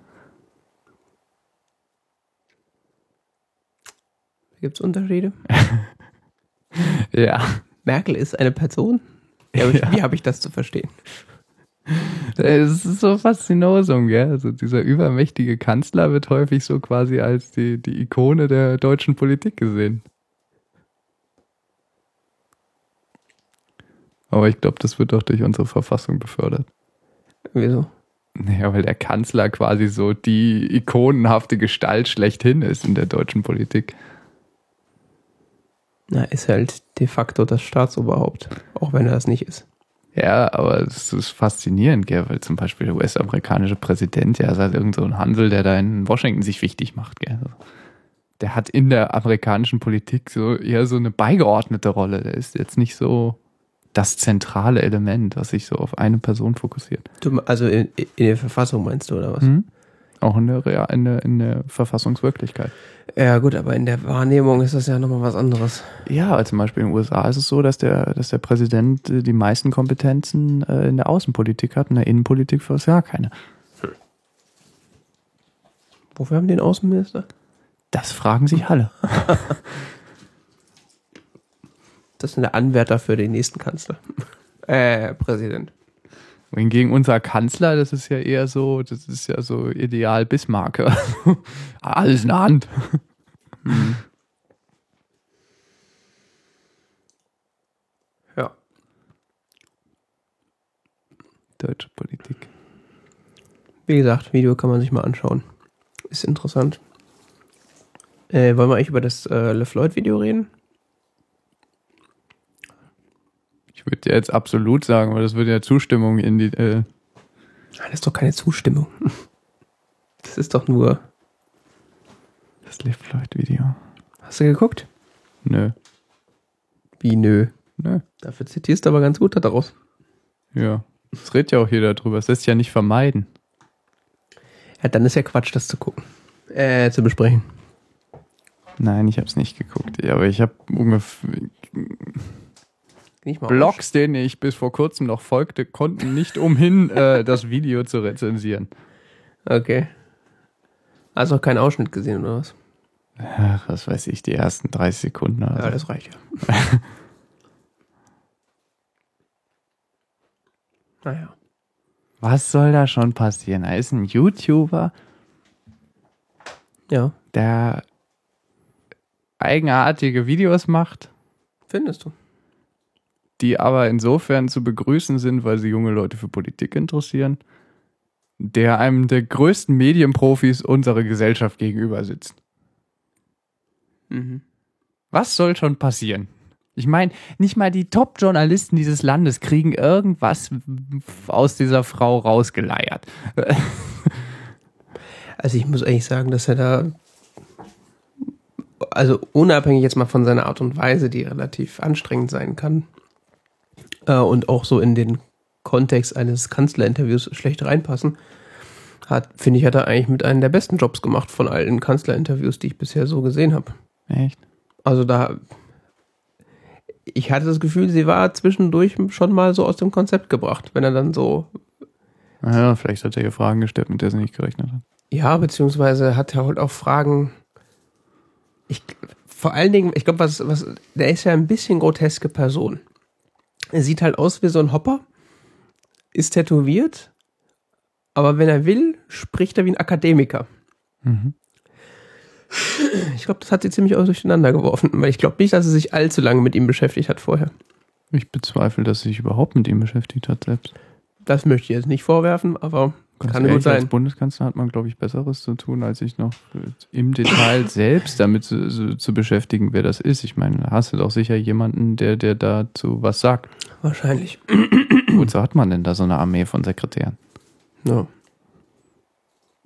Gibt es Unterschiede? Ja. Merkel ist eine Person? Ja, Ja. Wie habe ich das zu verstehen? Es ist so Faszinosum, gell? Also dieser übermächtige Kanzler wird häufig so quasi als die, die Ikone der deutschen Politik gesehen. Aber ich glaube, das wird doch durch unsere Verfassung befördert. Wieso? Naja, weil der Kanzler quasi so die ikonenhafte Gestalt schlechthin ist in der deutschen Politik. Na, ist halt de facto das Staatsoberhaupt. Auch wenn er das nicht ist. Ja, aber es ist faszinierend, gell? weil zum Beispiel der US-amerikanische Präsident, ja, ist halt irgend so ein Hansel, der da in Washington sich wichtig macht. Gell? Der hat in der amerikanischen Politik so eher so eine beigeordnete Rolle. Der ist jetzt nicht so das zentrale Element, was sich so auf eine Person fokussiert. Du, also in, in der Verfassung meinst du, oder was? Mhm. Auch in der, Real- in, der, in der Verfassungswirklichkeit. Ja, gut, aber in der Wahrnehmung ist das ja nochmal was anderes. Ja, zum Beispiel in den USA ist es so, dass der, dass der Präsident äh, die meisten Kompetenzen äh, in der Außenpolitik hat, in der Innenpolitik fast gar keine. Wofür haben die den Außenminister? Das fragen sich alle. Das ist der Anwärter für den nächsten Kanzler. Äh, Präsident. Hingegen unser Kanzler, das ist ja eher so, das ist ja so ideal Bismarck. Alles in der Hand. Ja. Deutsche Politik. Wie gesagt, Video kann man sich mal anschauen. Ist interessant. Äh, wollen wir eigentlich über das äh, LeFloid-Video reden? Ich würde jetzt absolut sagen, weil das würde ja Zustimmung in die. Äh, Nein, das ist doch keine Zustimmung. Das ist doch nur. das Live Floyd Video. Hast du geguckt? Nö. Wie nö. Nö. Dafür zitierst du aber ganz gut daraus. Ja. Es redet ja auch jeder drüber. Es lässt sich ja nicht vermeiden. Ja, dann ist ja Quatsch, das zu gucken. Äh, zu besprechen. Nein, ich habe es nicht geguckt. Ja, aber ich habe ungefähr Blogs, denen ich bis vor kurzem noch folgte, konnten nicht umhin, äh, das Video zu rezensieren. Okay. Also keinen Ausschnitt gesehen, oder was? Ach, was weiß ich, die ersten 30 Sekunden. Also. Ja, das reicht ja. naja. Was soll da schon passieren? Er ist ein YouTuber, Ja, der eigenartige Videos macht, findest du. Die aber insofern zu begrüßen sind, weil sie junge Leute für Politik interessieren, der einem der größten Medienprofis unserer Gesellschaft gegenüber sitzt. Mhm. Was soll schon passieren? Ich meine, nicht mal die Top-Journalisten dieses Landes kriegen irgendwas aus dieser Frau rausgeleiert. Also ich muss eigentlich sagen, dass er da, also unabhängig jetzt mal von seiner Art und Weise, die relativ anstrengend sein kann äh, und auch so in den Kontext eines Kanzlerinterviews schlecht reinpassen, hat, finde ich, hat er eigentlich mit einem der besten Jobs gemacht von allen Kanzlerinterviews, die ich bisher so gesehen habe. Echt? Also da, ich hatte das Gefühl, sie war zwischendurch schon mal so aus dem Konzept gebracht, wenn er dann so Ja, vielleicht hat er ihr Fragen gestellt, mit der sie nicht gerechnet hat. Ja, beziehungsweise hat er halt auch Fragen. Ich, vor allen Dingen, ich glaube, was, was, der ist ja ein bisschen groteske Person. Er sieht halt aus wie so ein Hopper, ist tätowiert, aber wenn er will, spricht er wie ein Akademiker. Mhm. Ich glaube, das hat sie ziemlich aus durcheinander geworfen, weil ich glaube nicht, dass sie sich allzu lange mit ihm beschäftigt hat vorher. Ich bezweifle, dass sie sich überhaupt mit ihm beschäftigt hat selbst. Das möchte ich jetzt nicht vorwerfen, aber Ganz kann gut sein. Als Bundeskanzler hat man, glaube ich, Besseres zu tun, als sich noch im Detail selbst damit zu, zu, zu beschäftigen, wer das ist. Ich meine, da hast du doch sicher jemanden, der, der dazu was sagt. Wahrscheinlich. Wozu hat man denn da so eine Armee von Sekretären? Ja.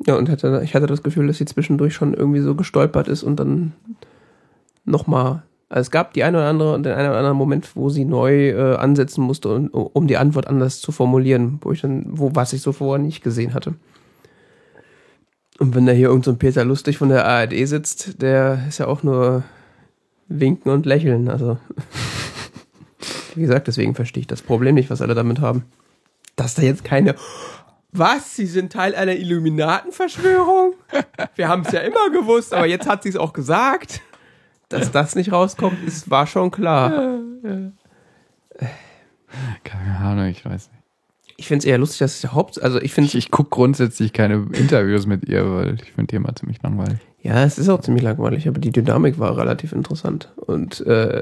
Ja, und hatte, ich hatte das Gefühl, dass sie zwischendurch schon irgendwie so gestolpert ist und dann nochmal. Also es gab die eine oder andere, den einen oder anderen Moment, wo sie neu äh, ansetzen musste, um, um die Antwort anders zu formulieren, wo ich dann, wo was ich so vorher nicht gesehen hatte. Und wenn da hier irgend so Peter Lustig von der ARD sitzt, der ist ja auch nur winken und lächeln. Also, wie gesagt, deswegen verstehe ich das Problem nicht, was alle damit haben. Dass da jetzt keine. Was? Sie sind Teil einer Illuminatenverschwörung? Wir haben es ja immer gewusst, aber jetzt hat sie es auch gesagt. Dass das nicht rauskommt, ist, war schon klar. Keine Ahnung, ich weiß nicht. Ich finde es eher lustig, dass der Haupt. Also ich finde Ich, ich gucke grundsätzlich keine Interviews mit ihr, weil ich finde die immer ziemlich langweilig. Ja, es ist auch ziemlich langweilig, aber die Dynamik war relativ interessant. Und äh,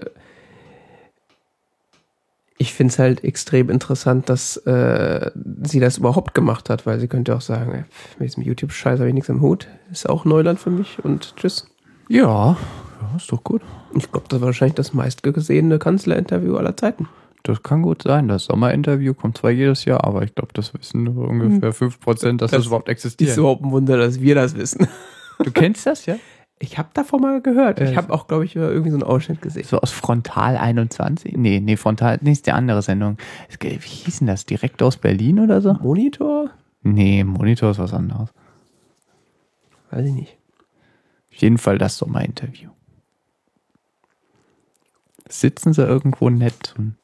ich finde es halt extrem interessant, dass äh, sie das überhaupt gemacht hat, weil sie könnte auch sagen, äh, mit diesem YouTube-Scheiß habe ich nichts im Hut. Ist auch Neuland für mich und tschüss. Ja, ja ist doch gut. Ich glaube, das war wahrscheinlich das meistgesehene Kanzlerinterview aller Zeiten. Das kann gut sein. Das Sommerinterview kommt zwar jedes Jahr, aber ich glaube, das wissen nur ungefähr 5%, dass das, Das überhaupt Ist existiert. überhaupt ein Wunder, dass wir das wissen. Du kennst das, ja? Ich habe davon mal gehört. Ich habe auch, glaube ich, irgendwie so einen Ausschnitt gesehen. So aus Frontal 21? Nee, nee, Frontal, nee, ist die andere Sendung. Wie hieß denn das? Direkt aus Berlin oder so? Monitor? Nee, Monitor ist was anderes. Weiß ich nicht. Auf jeden Fall das Sommerinterview. Sitzen sie irgendwo nett und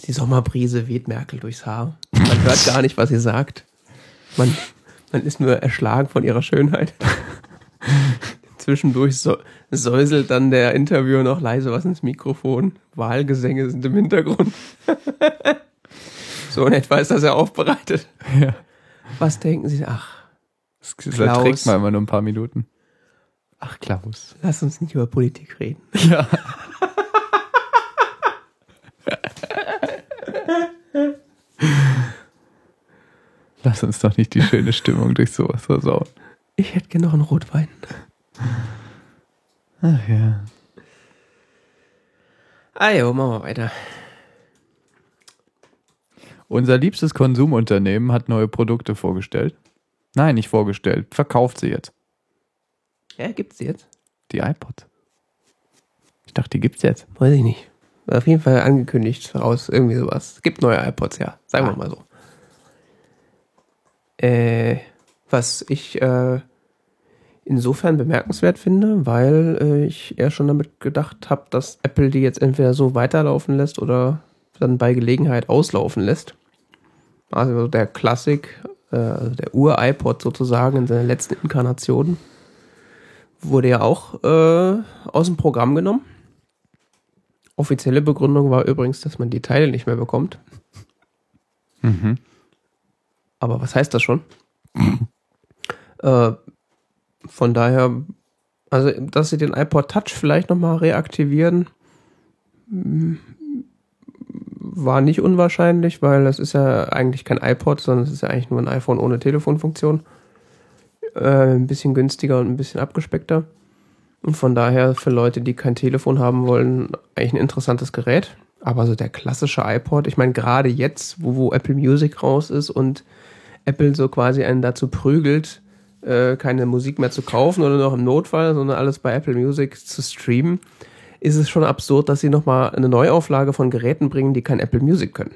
Die Sommerbrise weht Merkel durchs Haar. Man hört gar nicht, was sie sagt. Man, man ist nur erschlagen von ihrer Schönheit. Zwischendurch so, säuselt dann der Interviewer noch leise was ins Mikrofon. Wahlgesänge sind im Hintergrund. so in etwa ist das ja aufbereitet. Ja. Was denken Sie? Ach, das, Klaus. das trägt man immer nur ein paar Minuten. Ach, Klaus. lass uns nicht über Politik reden. Ja. Lass uns doch nicht die schöne Stimmung durch sowas versauen. Ich hätte gerne noch einen Rotwein. Ach ja. Ah jo, machen wir weiter. Unser liebstes Konsumunternehmen hat neue Produkte vorgestellt. Nein, nicht vorgestellt. Verkauft sie jetzt. Ja, gibt's die jetzt? Die iPod. Ich dachte, die gibt's jetzt. Weiß ich nicht. Auf jeden Fall angekündigt raus, irgendwie sowas. Es gibt neue iPods, ja. Sagen wir Ah. mal so. Äh, was ich äh, insofern bemerkenswert finde, weil äh, ich eher schon damit gedacht habe, dass Apple die jetzt entweder so weiterlaufen lässt oder dann bei Gelegenheit auslaufen lässt. Also der Klassik, äh, also der Ur-iPod sozusagen in seiner letzten Inkarnation, wurde ja auch äh, aus dem Programm genommen. Offizielle Begründung war übrigens, dass man die Teile nicht mehr bekommt. Mhm. Aber was heißt das schon? äh, von daher, also, dass sie den iPod Touch vielleicht nochmal reaktivieren, mm, war nicht unwahrscheinlich, weil das ist ja eigentlich kein iPod, sondern es ist ja eigentlich nur ein iPhone ohne Telefonfunktion. Äh, ein bisschen günstiger und ein bisschen abgespeckter. Und von daher für Leute, die kein Telefon haben wollen, eigentlich ein interessantes Gerät. Aber so der klassische iPod, ich meine, gerade jetzt, wo, wo Apple Music raus ist und Apple so quasi einen dazu prügelt, äh, keine Musik mehr zu kaufen oder noch im Notfall, sondern alles bei Apple Music zu streamen, ist es schon absurd, dass sie nochmal eine Neuauflage von Geräten bringen, die kein Apple Music können.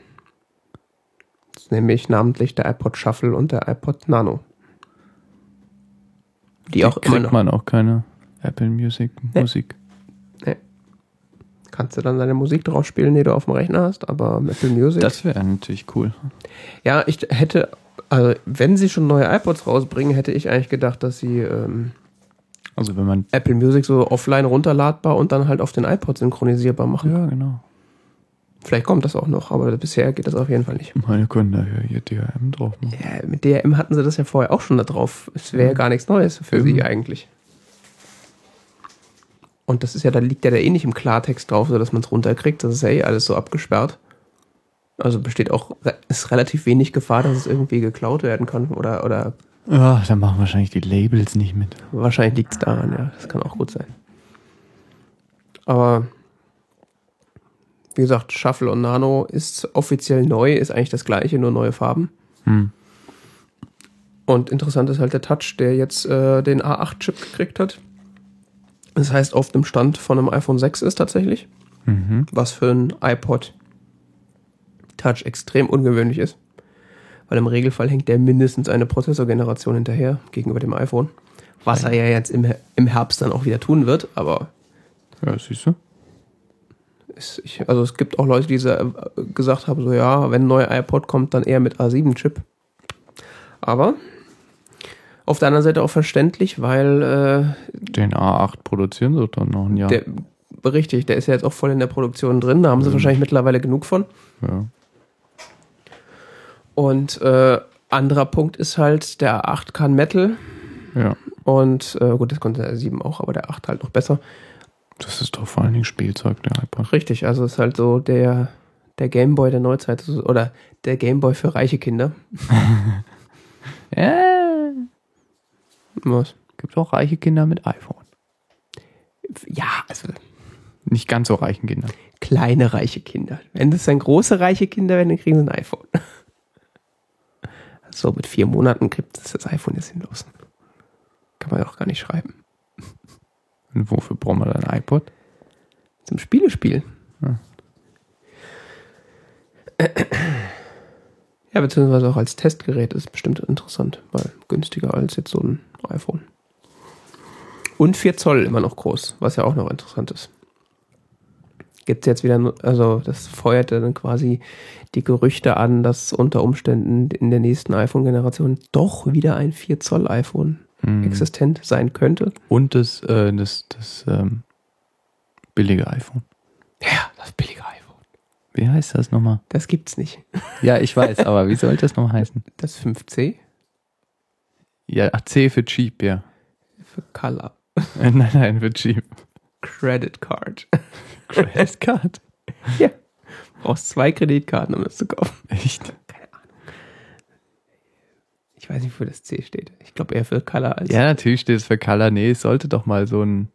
Nämlich namentlich der iPod Shuffle und der iPod Nano. Die, auch immer kriegt noch. man auch keine Apple Music Nee. Musik. Kannst du dann deine Musik drauf spielen, die du auf dem Rechner hast, aber Apple Music. Das wäre natürlich cool. ja, ich hätte, also wenn sie schon neue iPods rausbringen, hätte ich eigentlich gedacht, dass sie ähm, Also wenn man Apple Music so offline runterladbar und dann halt auf den iPod synchronisierbar machen. ja genau. Vielleicht kommt das auch noch, aber bisher geht das auf jeden Fall nicht. Meine können da ja hier DRM drauf machen. Ja, mit DRM hatten sie das ja vorher auch schon da drauf. Es wäre ja gar nichts Neues für Eben. sie eigentlich. Und das ist ja, da liegt ja da eh nicht im Klartext drauf, sodass man es runterkriegt. Das ist ja eh alles so abgesperrt. Also besteht auch, ist relativ wenig Gefahr, dass es irgendwie geklaut werden kann. Oder, oder Ja, dann machen wahrscheinlich die Labels nicht mit. wahrscheinlich liegt es daran, ja. Das kann auch gut sein. Aber wie gesagt, Shuffle und Nano ist offiziell neu, ist eigentlich das gleiche, nur neue Farben. Hm. Und interessant ist halt der Touch, der jetzt äh, den A8-Chip gekriegt hat. Das heißt, auf dem Stand von einem iPhone 6 ist tatsächlich, Mhm. was für ein iPod Touch extrem ungewöhnlich ist. Weil im Regelfall hängt der mindestens eine Prozessorgeneration hinterher gegenüber dem iPhone. Was er ja jetzt im, im Herbst dann auch wieder tun wird, aber Ja, siehst du? es, ich, also es gibt auch Leute, die äh, gesagt haben, so ja, wenn ein neuer iPod kommt, dann eher mit A7-Chip. Aber auf der anderen Seite auch verständlich, weil äh, Den A8 produzieren sie dann noch ein Jahr. der, richtig, der ist ja jetzt auch voll in der Produktion drin, da haben sie Mhm. wahrscheinlich mittlerweile genug von. ja. Und äh, anderer Punkt ist halt, der A8 kann Metal ja. und äh, gut, das konnte der 7 auch, aber der 8 halt noch besser. Das ist doch vor allen Dingen Spielzeug, der iPod. Richtig, also ist halt so der, der Gameboy der Neuzeit oder der Gameboy für reiche Kinder. Ja. Was? Gibt auch reiche Kinder mit iPhone. Ja, also Nicht ganz so reichen Kinder. kleine reiche Kinder. Wenn das dann große reiche Kinder werden, dann kriegen sie ein iPhone. So, mit vier Monaten kriegt das, das iPhone jetzt hinlos. Kann man auch gar nicht schreiben. Und wofür brauchen wir dann ein iPod? Zum Spiele spielen. Ja. Ja, beziehungsweise auch als Testgerät ist bestimmt interessant, weil günstiger als jetzt so ein iPhone. Und 4 Zoll immer noch groß, was ja auch noch interessant ist. Gibt es jetzt wieder, also das feuert dann quasi die Gerüchte an, dass unter Umständen in der nächsten iPhone-Generation doch wieder ein 4 Zoll iPhone Mhm. existent sein könnte. Und das, äh, das, das ähm, billige iPhone. Ja. Wie heißt das nochmal? Das gibt's nicht. Ja, ich weiß, aber wie soll das nochmal heißen? Das 5C Ja, ach, C für cheap, ja. für Color. Äh, nein, nein, für cheap. Credit Card. Credit Card. ja. Brauchst zwei Kreditkarten, um das zu kaufen. Echt? Ich weiß nicht, wofür das C steht. Ich glaube eher für Color als. Ja, natürlich steht es für Color. Nee, es sollte doch mal so ein,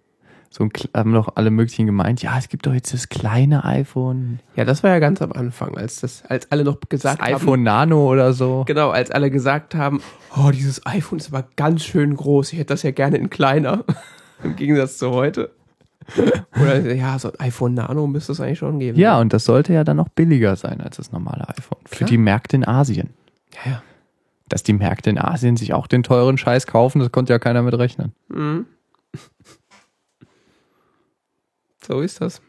so ein, haben doch alle möglichen gemeint, ja, es gibt doch jetzt das kleine iPhone. Ja, das war ja ganz am Anfang, als das, als alle noch Das gesagt haben. iPhone Nano oder so. Genau, als alle gesagt haben, oh, dieses iPhone ist aber ganz schön groß. Ich hätte das ja gerne in kleiner. Im Gegensatz zu heute. Oder ja, so ein iPhone Nano müsste es eigentlich schon geben. Ja, und das sollte ja dann noch billiger sein als das normale iPhone. Für Klar. die Märkte in Asien. Ja, ja. Dass die Märkte in Asien sich auch den teuren Scheiß kaufen, das konnte ja keiner mit rechnen. Mhm. So ist das.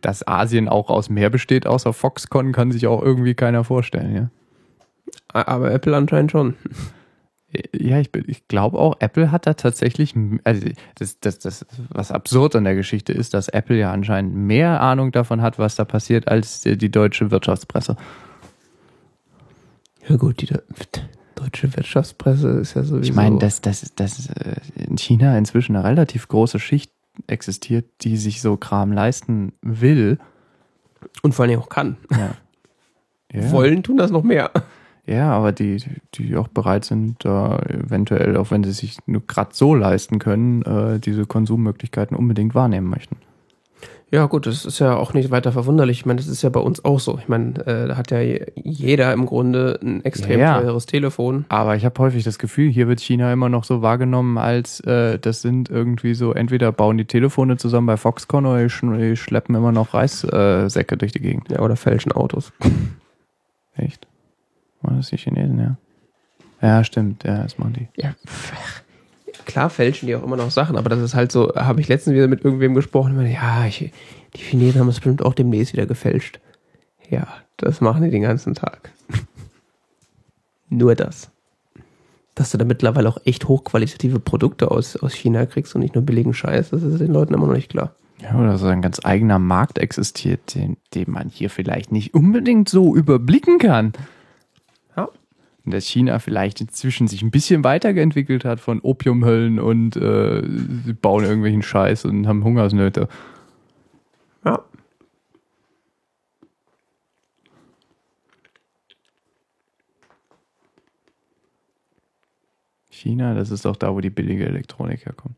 Dass Asien auch aus mehr besteht, außer Foxconn, kann sich auch irgendwie keiner vorstellen, ja. Aber Apple anscheinend schon. Ja, ich, ich glaube auch, Apple hat da tatsächlich, also das, das, das, was absurd an der Geschichte ist, dass Apple ja anscheinend mehr Ahnung davon hat, was da passiert, als die, die deutsche Wirtschaftspresse. Ja gut, die de- deutsche Wirtschaftspresse ist ja sowieso... Ich meine, dass, dass, dass äh, in China inzwischen eine relativ große Schicht existiert, die sich so Kram leisten will. Und vor allem auch kann. Ja. Ja. Wollen tun das noch mehr. Ja, aber die, die auch bereit sind, da eventuell, auch wenn sie sich nur gerade so leisten können, äh, diese Konsummöglichkeiten unbedingt wahrnehmen möchten. Ja gut, das ist ja auch nicht weiter verwunderlich. Ich meine, das ist ja bei uns auch so. Ich meine, äh, da hat ja je- jeder im Grunde ein extrem Ja. teures Telefon. Aber ich habe häufig das Gefühl, hier wird China immer noch so wahrgenommen, als äh, das sind irgendwie so, entweder bauen die Telefone zusammen bei Foxconn oder die, sch die schleppen immer noch Reissäcke äh, durch die Gegend. Ja, oder fälschen Autos. Echt? War das die Chinesen, ja? Ja, stimmt, ja, das machen die. Ja, klar fälschen die auch immer noch Sachen, aber das ist halt so, habe ich letztens wieder mit irgendwem gesprochen, meine, ja, ich, die Chinesen haben es bestimmt auch demnächst wieder gefälscht. Ja, das machen die den ganzen Tag. Nur das. Dass du da mittlerweile auch echt hochqualitative Produkte aus, aus China kriegst und nicht nur billigen Scheiß, das ist den Leuten immer noch nicht klar. Ja, oder so ein ganz eigener Markt existiert, den, den man hier vielleicht nicht unbedingt so überblicken kann. Dass China vielleicht inzwischen sich ein bisschen weiterentwickelt hat von Opiumhöllen und äh, sie bauen irgendwelchen Scheiß und haben Hungersnöte. Ja. China, das ist doch da, wo die billige Elektronik herkommt.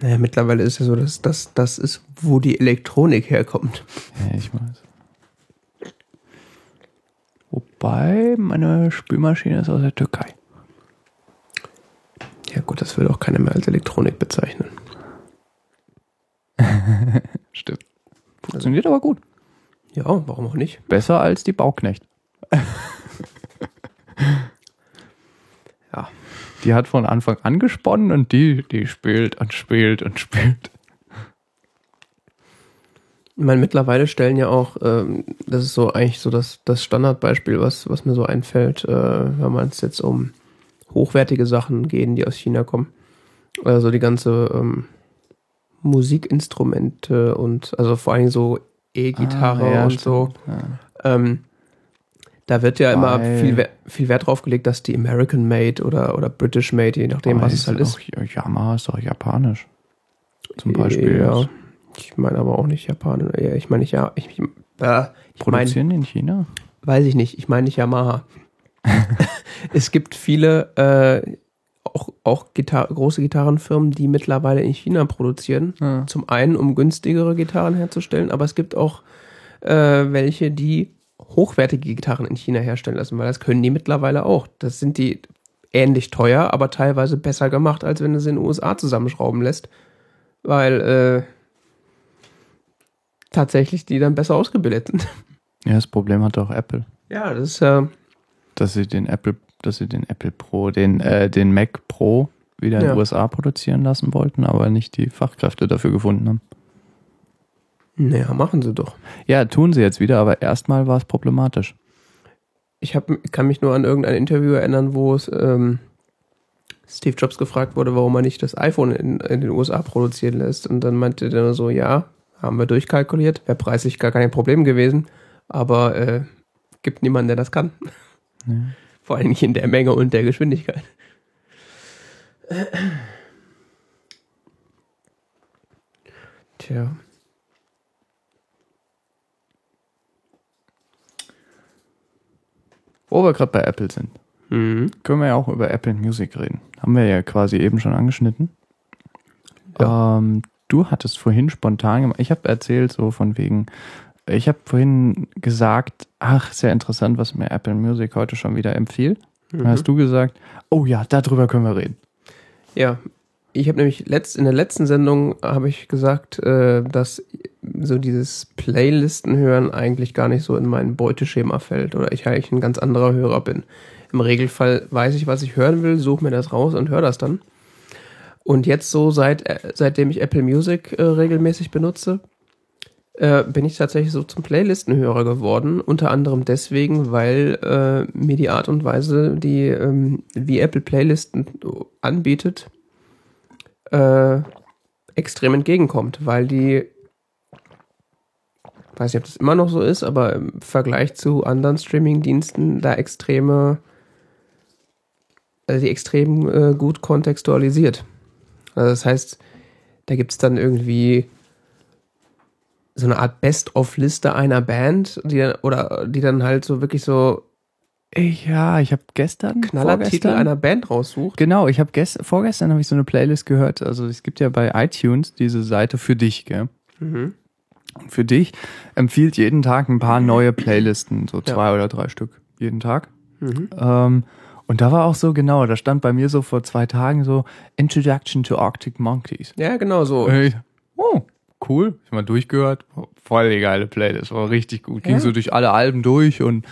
Naja, mittlerweile ist ja so, dass das, das ist, wo die Elektronik herkommt. Ja, ich weiß. Wobei, meine Spülmaschine ist aus der Türkei. Ja gut, das will auch keiner mehr als Elektronik bezeichnen. Stimmt. Funktioniert aber gut. Ja, warum auch nicht? Besser als die Bauknecht. Ja. Die hat von Anfang an gesponnen und die, die spielt und spielt und spielt. Ich meine, mittlerweile stellen ja auch, ähm, das ist so eigentlich so das, das Standardbeispiel, was, was mir so einfällt, äh, wenn man es jetzt um hochwertige Sachen gehen, die aus China kommen. Also die ganze ähm, Musikinstrumente und also vor allem so E-Gitarre Ah, ja, und so. Ja. Ähm, da wird ja immer Weil- viel, We- viel Wert drauf gelegt, dass die American Made oder, oder British Made, je nachdem, was es halt ist. Auch, Yamaha ist doch japanisch. Zum Beispiel. Ja. Ich meine aber auch nicht Japan. Ja, Ich meine nicht ja. Ich, ich, äh, ich Produzieren die in China? weiß ich nicht. Ich meine nicht Yamaha. es gibt viele äh, auch, auch Gitar große Gitarrenfirmen, die mittlerweile in China produzieren. Ja. Zum einen, um günstigere Gitarren herzustellen, aber es gibt auch äh, welche, die hochwertige Gitarren in China herstellen lassen, weil das können die mittlerweile auch. Das sind die ähnlich teuer, aber teilweise besser gemacht, als wenn du sie in den USA zusammenschrauben lässt. Weil äh, tatsächlich die dann besser ausgebildet sind. Ja, das Problem hat auch Apple. Ja, das ist ja. Dass sie den Apple, dass sie den Apple Pro, den, äh, den Mac Pro wieder in Ja. den USA produzieren lassen wollten, aber nicht die Fachkräfte dafür gefunden haben. Naja, machen sie doch. Ja, tun sie jetzt wieder, aber erstmal war es problematisch. Ich hab, kann mich nur an irgendein Interview erinnern, wo es ähm, Steve Jobs gefragt wurde, warum er nicht das iPhone in, in den USA produzieren lässt. Und dann meinte der nur so, ja, haben wir durchkalkuliert, wäre preislich gar kein Problem gewesen, aber äh, gibt niemanden, der das kann. Vor allem nicht in der Menge und der Geschwindigkeit. Tja. Wo wir gerade bei Apple sind, Mhm. können wir ja auch über Apple Music reden. Haben wir ja quasi eben schon angeschnitten. Ähm, du hattest vorhin spontan gemacht, ich habe erzählt so von wegen, ich habe vorhin gesagt, ach, sehr interessant, was mir Apple Music heute schon wieder empfiehlt. Dann hast du gesagt, oh ja, darüber können wir reden. Ja, ich habe nämlich letzt, in der letzten Sendung habe ich gesagt, äh, dass so dieses Playlisten hören eigentlich gar nicht so in mein Beuteschema fällt oder ich eigentlich ein ganz anderer Hörer bin. Im Regelfall weiß ich, was ich hören will, suche mir das raus und höre das dann. Und jetzt so seit äh, seitdem ich Apple Music äh, regelmäßig benutze, äh, bin ich tatsächlich so zum Playlistenhörer geworden. Unter anderem deswegen, weil äh, mir die Art und Weise, die ähm, wie Apple Playlisten anbietet, äh, extrem entgegenkommt, weil die weiß nicht, ob das immer noch so ist, aber im Vergleich zu anderen Streaming-Diensten da extreme, also die extrem äh, gut kontextualisiert. Also das heißt, da gibt es dann irgendwie so eine Art Best-of-Liste einer Band, die dann, oder die dann halt so wirklich so ja, ich habe gestern Knallertitel einer Band raussucht. Genau, ich habe gest vorgestern habe ich so eine Playlist gehört. Also es gibt ja bei iTunes diese Seite für dich, gell? Mhm. Und für dich empfiehlt jeden Tag ein paar neue Playlisten, so Ja. zwei oder drei Stück jeden Tag. Mhm. Ähm, und da war auch so genau, da stand bei mir so vor zwei Tagen so Introduction to Arctic Monkeys. Ja, genau so. Ich, oh, cool, ich mal durchgehört. Voll die geile Playlist, war richtig gut. Ging Ja. so durch alle Alben durch und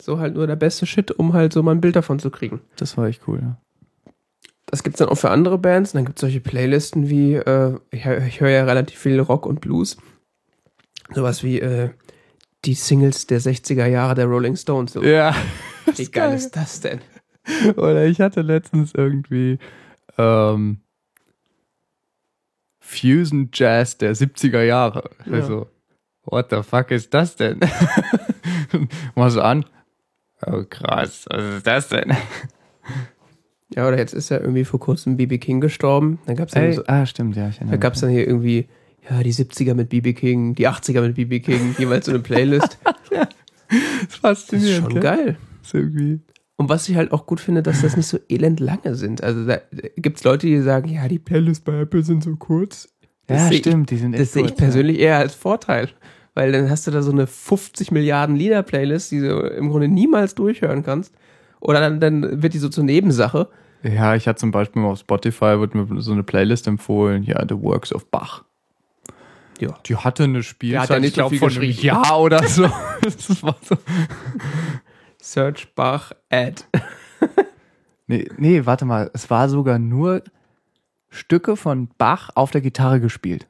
So halt nur der beste Shit, um halt so mal ein Bild davon zu kriegen. das war echt cool. Ja. Das gibt's dann auch für andere Bands. Und dann gibt's solche Playlisten wie, äh, ich, ich höre ja relativ viel Rock und Blues. Sowas wie äh, die Singles der 60er Jahre der Rolling Stones. So, Ja. wie geil ist das denn? Oder ich hatte letztens irgendwie ähm, Fusion Jazz der 70er Jahre. Ja. Also, what the fuck ist das denn? Mal so an. Oh krass, was ist das denn? Ja, oder jetzt ist ja irgendwie vor kurzem BB King gestorben. Dann gab's dann, so, ah, stimmt, ja. Ich da erinnere gab's dann hier irgendwie, ja, die 70er mit BB King, die 80er mit BB King, jeweils so eine Playlist. mich. das ist Das ist faszinierend. schon gell? geil. Das ist irgendwie. Und was ich halt auch gut finde, dass das nicht so elend lange sind. Also da gibt's Leute, die sagen, ja, die Playlists bei Apple sind so kurz. Das Ja, sehe ich- stimmt, die sind echt Das sehe ich kurz, ja. persönlich eher als Vorteil. Weil dann hast du da so eine 50 Milliarden Lieder-Playlist, die du im Grunde niemals durchhören kannst. Oder dann, dann wird die so zur Nebensache. Ja, ich hatte zum Beispiel mal auf Spotify wird mir so eine Playlist empfohlen, ja, The Works of Bach. Ja. Die hatte eine Spielzeit, hat ja ich glaube, so von einem. Jahr oder so. das war so. Search Bach Ad. Nee, nee, warte mal. Es war sogar nur Stücke von Bach auf der Gitarre gespielt.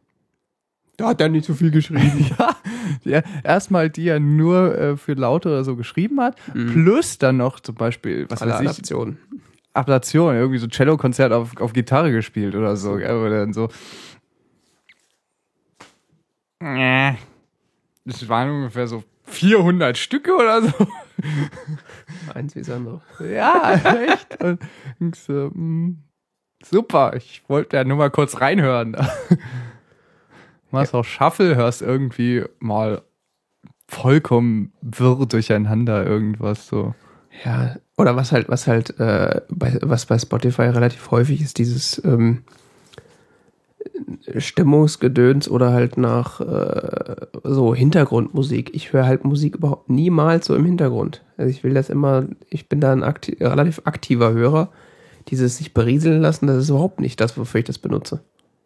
Da hat er nicht so viel geschrieben. ja, ja erstmal die er nur äh, für Laute oder so geschrieben hat, Mhm. plus dann noch zum Beispiel, was Alle weiß ich, Adaptionen. Ablation, irgendwie so Cello-Konzert auf, auf Gitarre gespielt oder so, gell? Oder dann so. Äh, Das waren ungefähr so 400 Stücke oder so. Eins wie das andere. Ja, echt. Und ich so, mm, super, ich wollte ja nur mal kurz reinhören. Machst auch Shuffle, hörst irgendwie mal vollkommen wirr durcheinander irgendwas so. Ja, oder was halt, was halt, äh, bei, was bei Spotify relativ häufig ist, dieses ähm, Stimmungsgedöns oder halt nach äh, so Hintergrundmusik. Ich höre halt Musik überhaupt niemals so im Hintergrund. Also ich will das immer, ich bin da ein akti relativ aktiver Hörer. Dieses sich berieseln lassen, das ist überhaupt nicht das, wofür ich das benutze.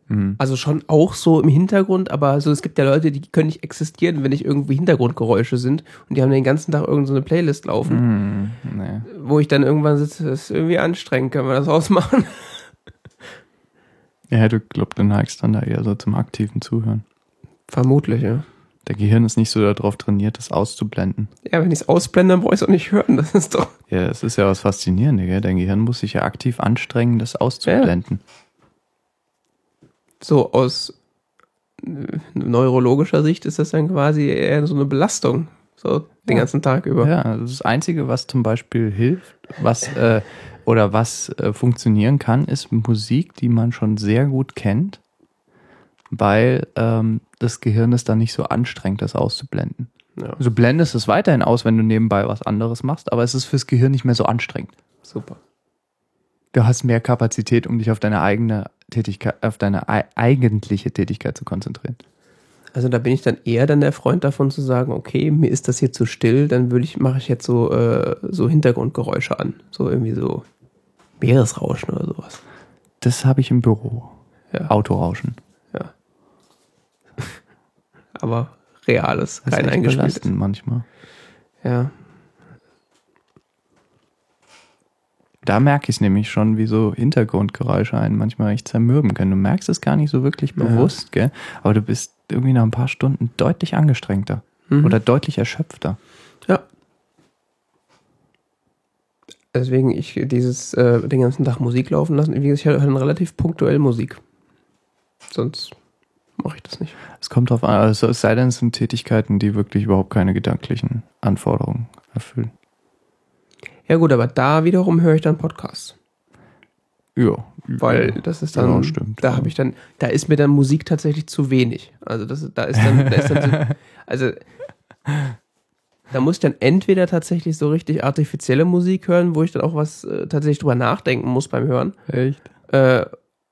Mhm. Also schon auch so im Hintergrund, aber so, es gibt ja Leute, die können nicht existieren, wenn nicht irgendwie Hintergrundgeräusche sind und die haben den ganzen Tag irgendeine so eine Playlist laufen Mhm. Nee. wo ich dann irgendwann sitze, das ist irgendwie anstrengend, können wir das ausmachen? Ja, du glaubst, du neigst dann da eher so zum aktiven Zuhören. Vermutlich, ja. Der Gehirn ist nicht so darauf trainiert, das auszublenden. Ja, wenn ich es ausblende, dann brauche ich es auch nicht hören. Das ist doch. Ja, es ist ja was Faszinierendes, gell? Dein Gehirn muss sich ja aktiv anstrengen, das auszublenden. So, aus äh, neurologischer Sicht ist das dann quasi eher so eine Belastung. So den Ja. ganzen Tag über. Ja, das, das Einzige, was zum Beispiel hilft, was äh, oder was äh, funktionieren kann, ist Musik, die man schon sehr gut kennt, weil ähm, das Gehirn es dann nicht so anstrengt, das auszublenden. Ja, Also blendest es weiterhin aus, wenn du nebenbei was anderes machst, aber es ist fürs Gehirn nicht mehr so anstrengend. super. Du hast mehr Kapazität, um dich auf deine eigene Tätigkeit, auf deine ei eigentliche Tätigkeit zu konzentrieren. Also da bin ich dann eher dann der Freund davon zu sagen, okay, mir ist das hier zu still, dann würde ich, mache ich jetzt so, äh, so Hintergrundgeräusche an. So irgendwie so Meeresrauschen oder sowas. Das habe ich im Büro. Ja. Autorauschen. Aber reales, Das kein eingespieltes. manchmal. Ja. Da merke ich es nämlich schon, wie so Hintergrundgeräusche einen manchmal echt zermürben können. Du merkst es gar nicht so wirklich Ja. bewusst, gell? Aber du bist irgendwie nach ein paar Stunden deutlich angestrengter Mhm. oder deutlich erschöpfter. Ja. Deswegen ich dieses äh, den ganzen Tag Musik laufen lassen. Wie gesagt, ich höre dann relativ punktuell Musik. Sonst mache ich das nicht. Es kommt drauf an, also es sei denn, es sind Tätigkeiten, die wirklich überhaupt keine gedanklichen Anforderungen erfüllen. Ja gut, aber da wiederum höre ich dann Podcasts. Ja, Weil das ist dann, Ja, stimmt. da habe ich dann, da ist mir dann Musik tatsächlich zu wenig. Also das, da ist dann, da ist dann so, also da muss ich dann entweder tatsächlich so richtig artifizielle Musik hören, wo ich dann auch was äh, tatsächlich drüber nachdenken muss beim Hören. Echt? Äh,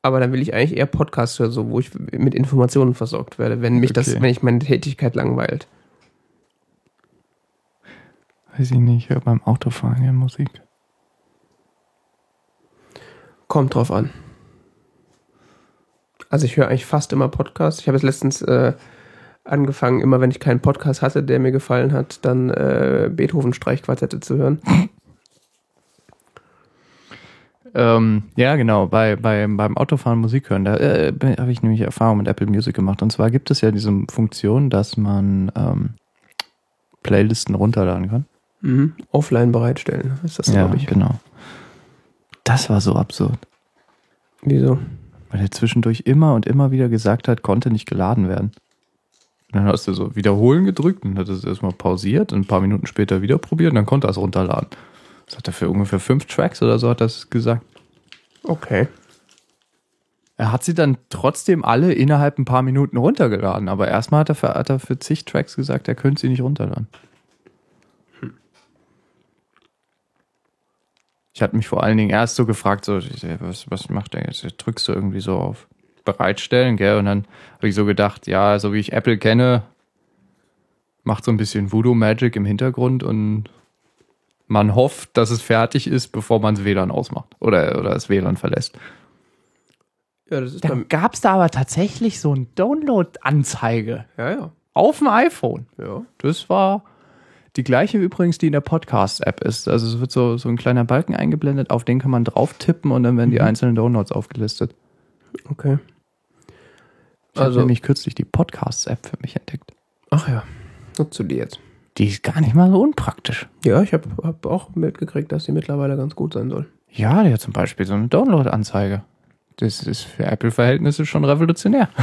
aber dann will ich eigentlich eher Podcasts hören, so, wo ich mit Informationen versorgt werde, wenn mich das, Okay. wenn ich meine Tätigkeit langweilt. Weiß ich nicht, ich höre beim Autofahren ja Musik. Kommt drauf an. Also ich höre eigentlich fast immer Podcasts. Ich habe jetzt letztens äh, angefangen, immer wenn ich keinen Podcast hatte, der mir gefallen hat, dann äh, Beethoven-Streichquartette zu hören. Ähm, ja, genau, bei, bei, beim Autofahren Musik hören, da äh, habe ich nämlich Erfahrung mit Apple Music gemacht. Und zwar gibt es ja diese Funktion, dass man ähm, Playlisten runterladen kann. Mhm. Offline bereitstellen, ist das, glaube ich. genau. Das war so absurd, Wieso? weil er zwischendurch immer und immer wieder gesagt hat, konnte nicht geladen werden. Und dann hast du so wiederholen gedrückt und hat es erstmal pausiert und ein paar Minuten später wieder probiert und dann konnte er es runterladen. Das hat er für ungefähr fünf Tracks oder so hat das gesagt. Okay. Er hat sie dann trotzdem alle innerhalb ein paar Minuten runtergeladen, aber erstmal hat er für, hat er für zig Tracks gesagt, er könnte sie nicht runterladen. Ich hatte mich vor allen Dingen erst so gefragt, so, was, was macht der jetzt? Drückst du irgendwie so auf Bereitstellen, gell? Und dann habe ich so gedacht, ja, so wie ich Apple kenne, macht so ein bisschen Voodoo Magic im Hintergrund und man hofft, dass es fertig ist, bevor man das WLAN ausmacht oder, oder das WLAN verlässt. Ja, das ist Dann gab es da aber tatsächlich so eine Download-Anzeige ja, ja. auf dem iPhone. Ja. Das war die gleiche übrigens, die in der Podcast-App ist. Also es wird so, so ein kleiner Balken eingeblendet, auf den kann man drauf tippen und dann werden die einzelnen Downloads aufgelistet. Okay. Ich habe Also- nämlich kürzlich die Podcasts-App für mich entdeckt. Ach ja. Nutzt du die jetzt? Die ist gar nicht mal so unpraktisch. Ja, ich habe hab auch mitgekriegt, dass die mittlerweile ganz gut sein soll. Ja, die hat zum Beispiel so eine Download-Anzeige. Das ist für Apple-Verhältnisse schon revolutionär.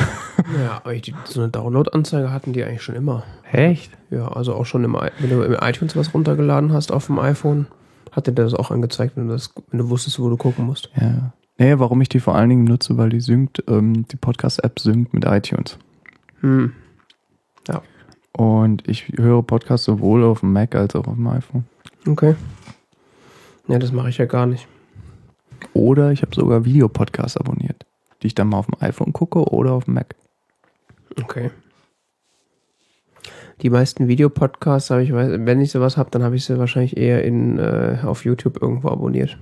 Ja, aber die, so eine Download-Anzeige hatten die eigentlich schon immer. Echt? Ja, also auch schon im, wenn du im iTunes was runtergeladen hast auf dem iPhone, hat dir das auch angezeigt, wenn du, das, wenn du wusstest, wo du gucken musst. Ja. Nee, warum ich die vor allen Dingen nutze, weil die synkt, ähm, die Podcast-App synkt mit iTunes. Hm. Und ich höre Podcasts sowohl auf dem Mac als auch auf dem iPhone. Okay. Ja, das mache ich ja gar nicht. Oder ich habe sogar Videopodcasts abonniert, die ich dann mal auf dem iPhone gucke oder auf dem Mac. Okay. Die meisten Videopodcasts habe ich, wenn ich sowas habe, dann habe ich sie wahrscheinlich eher in, äh, auf YouTube irgendwo abonniert.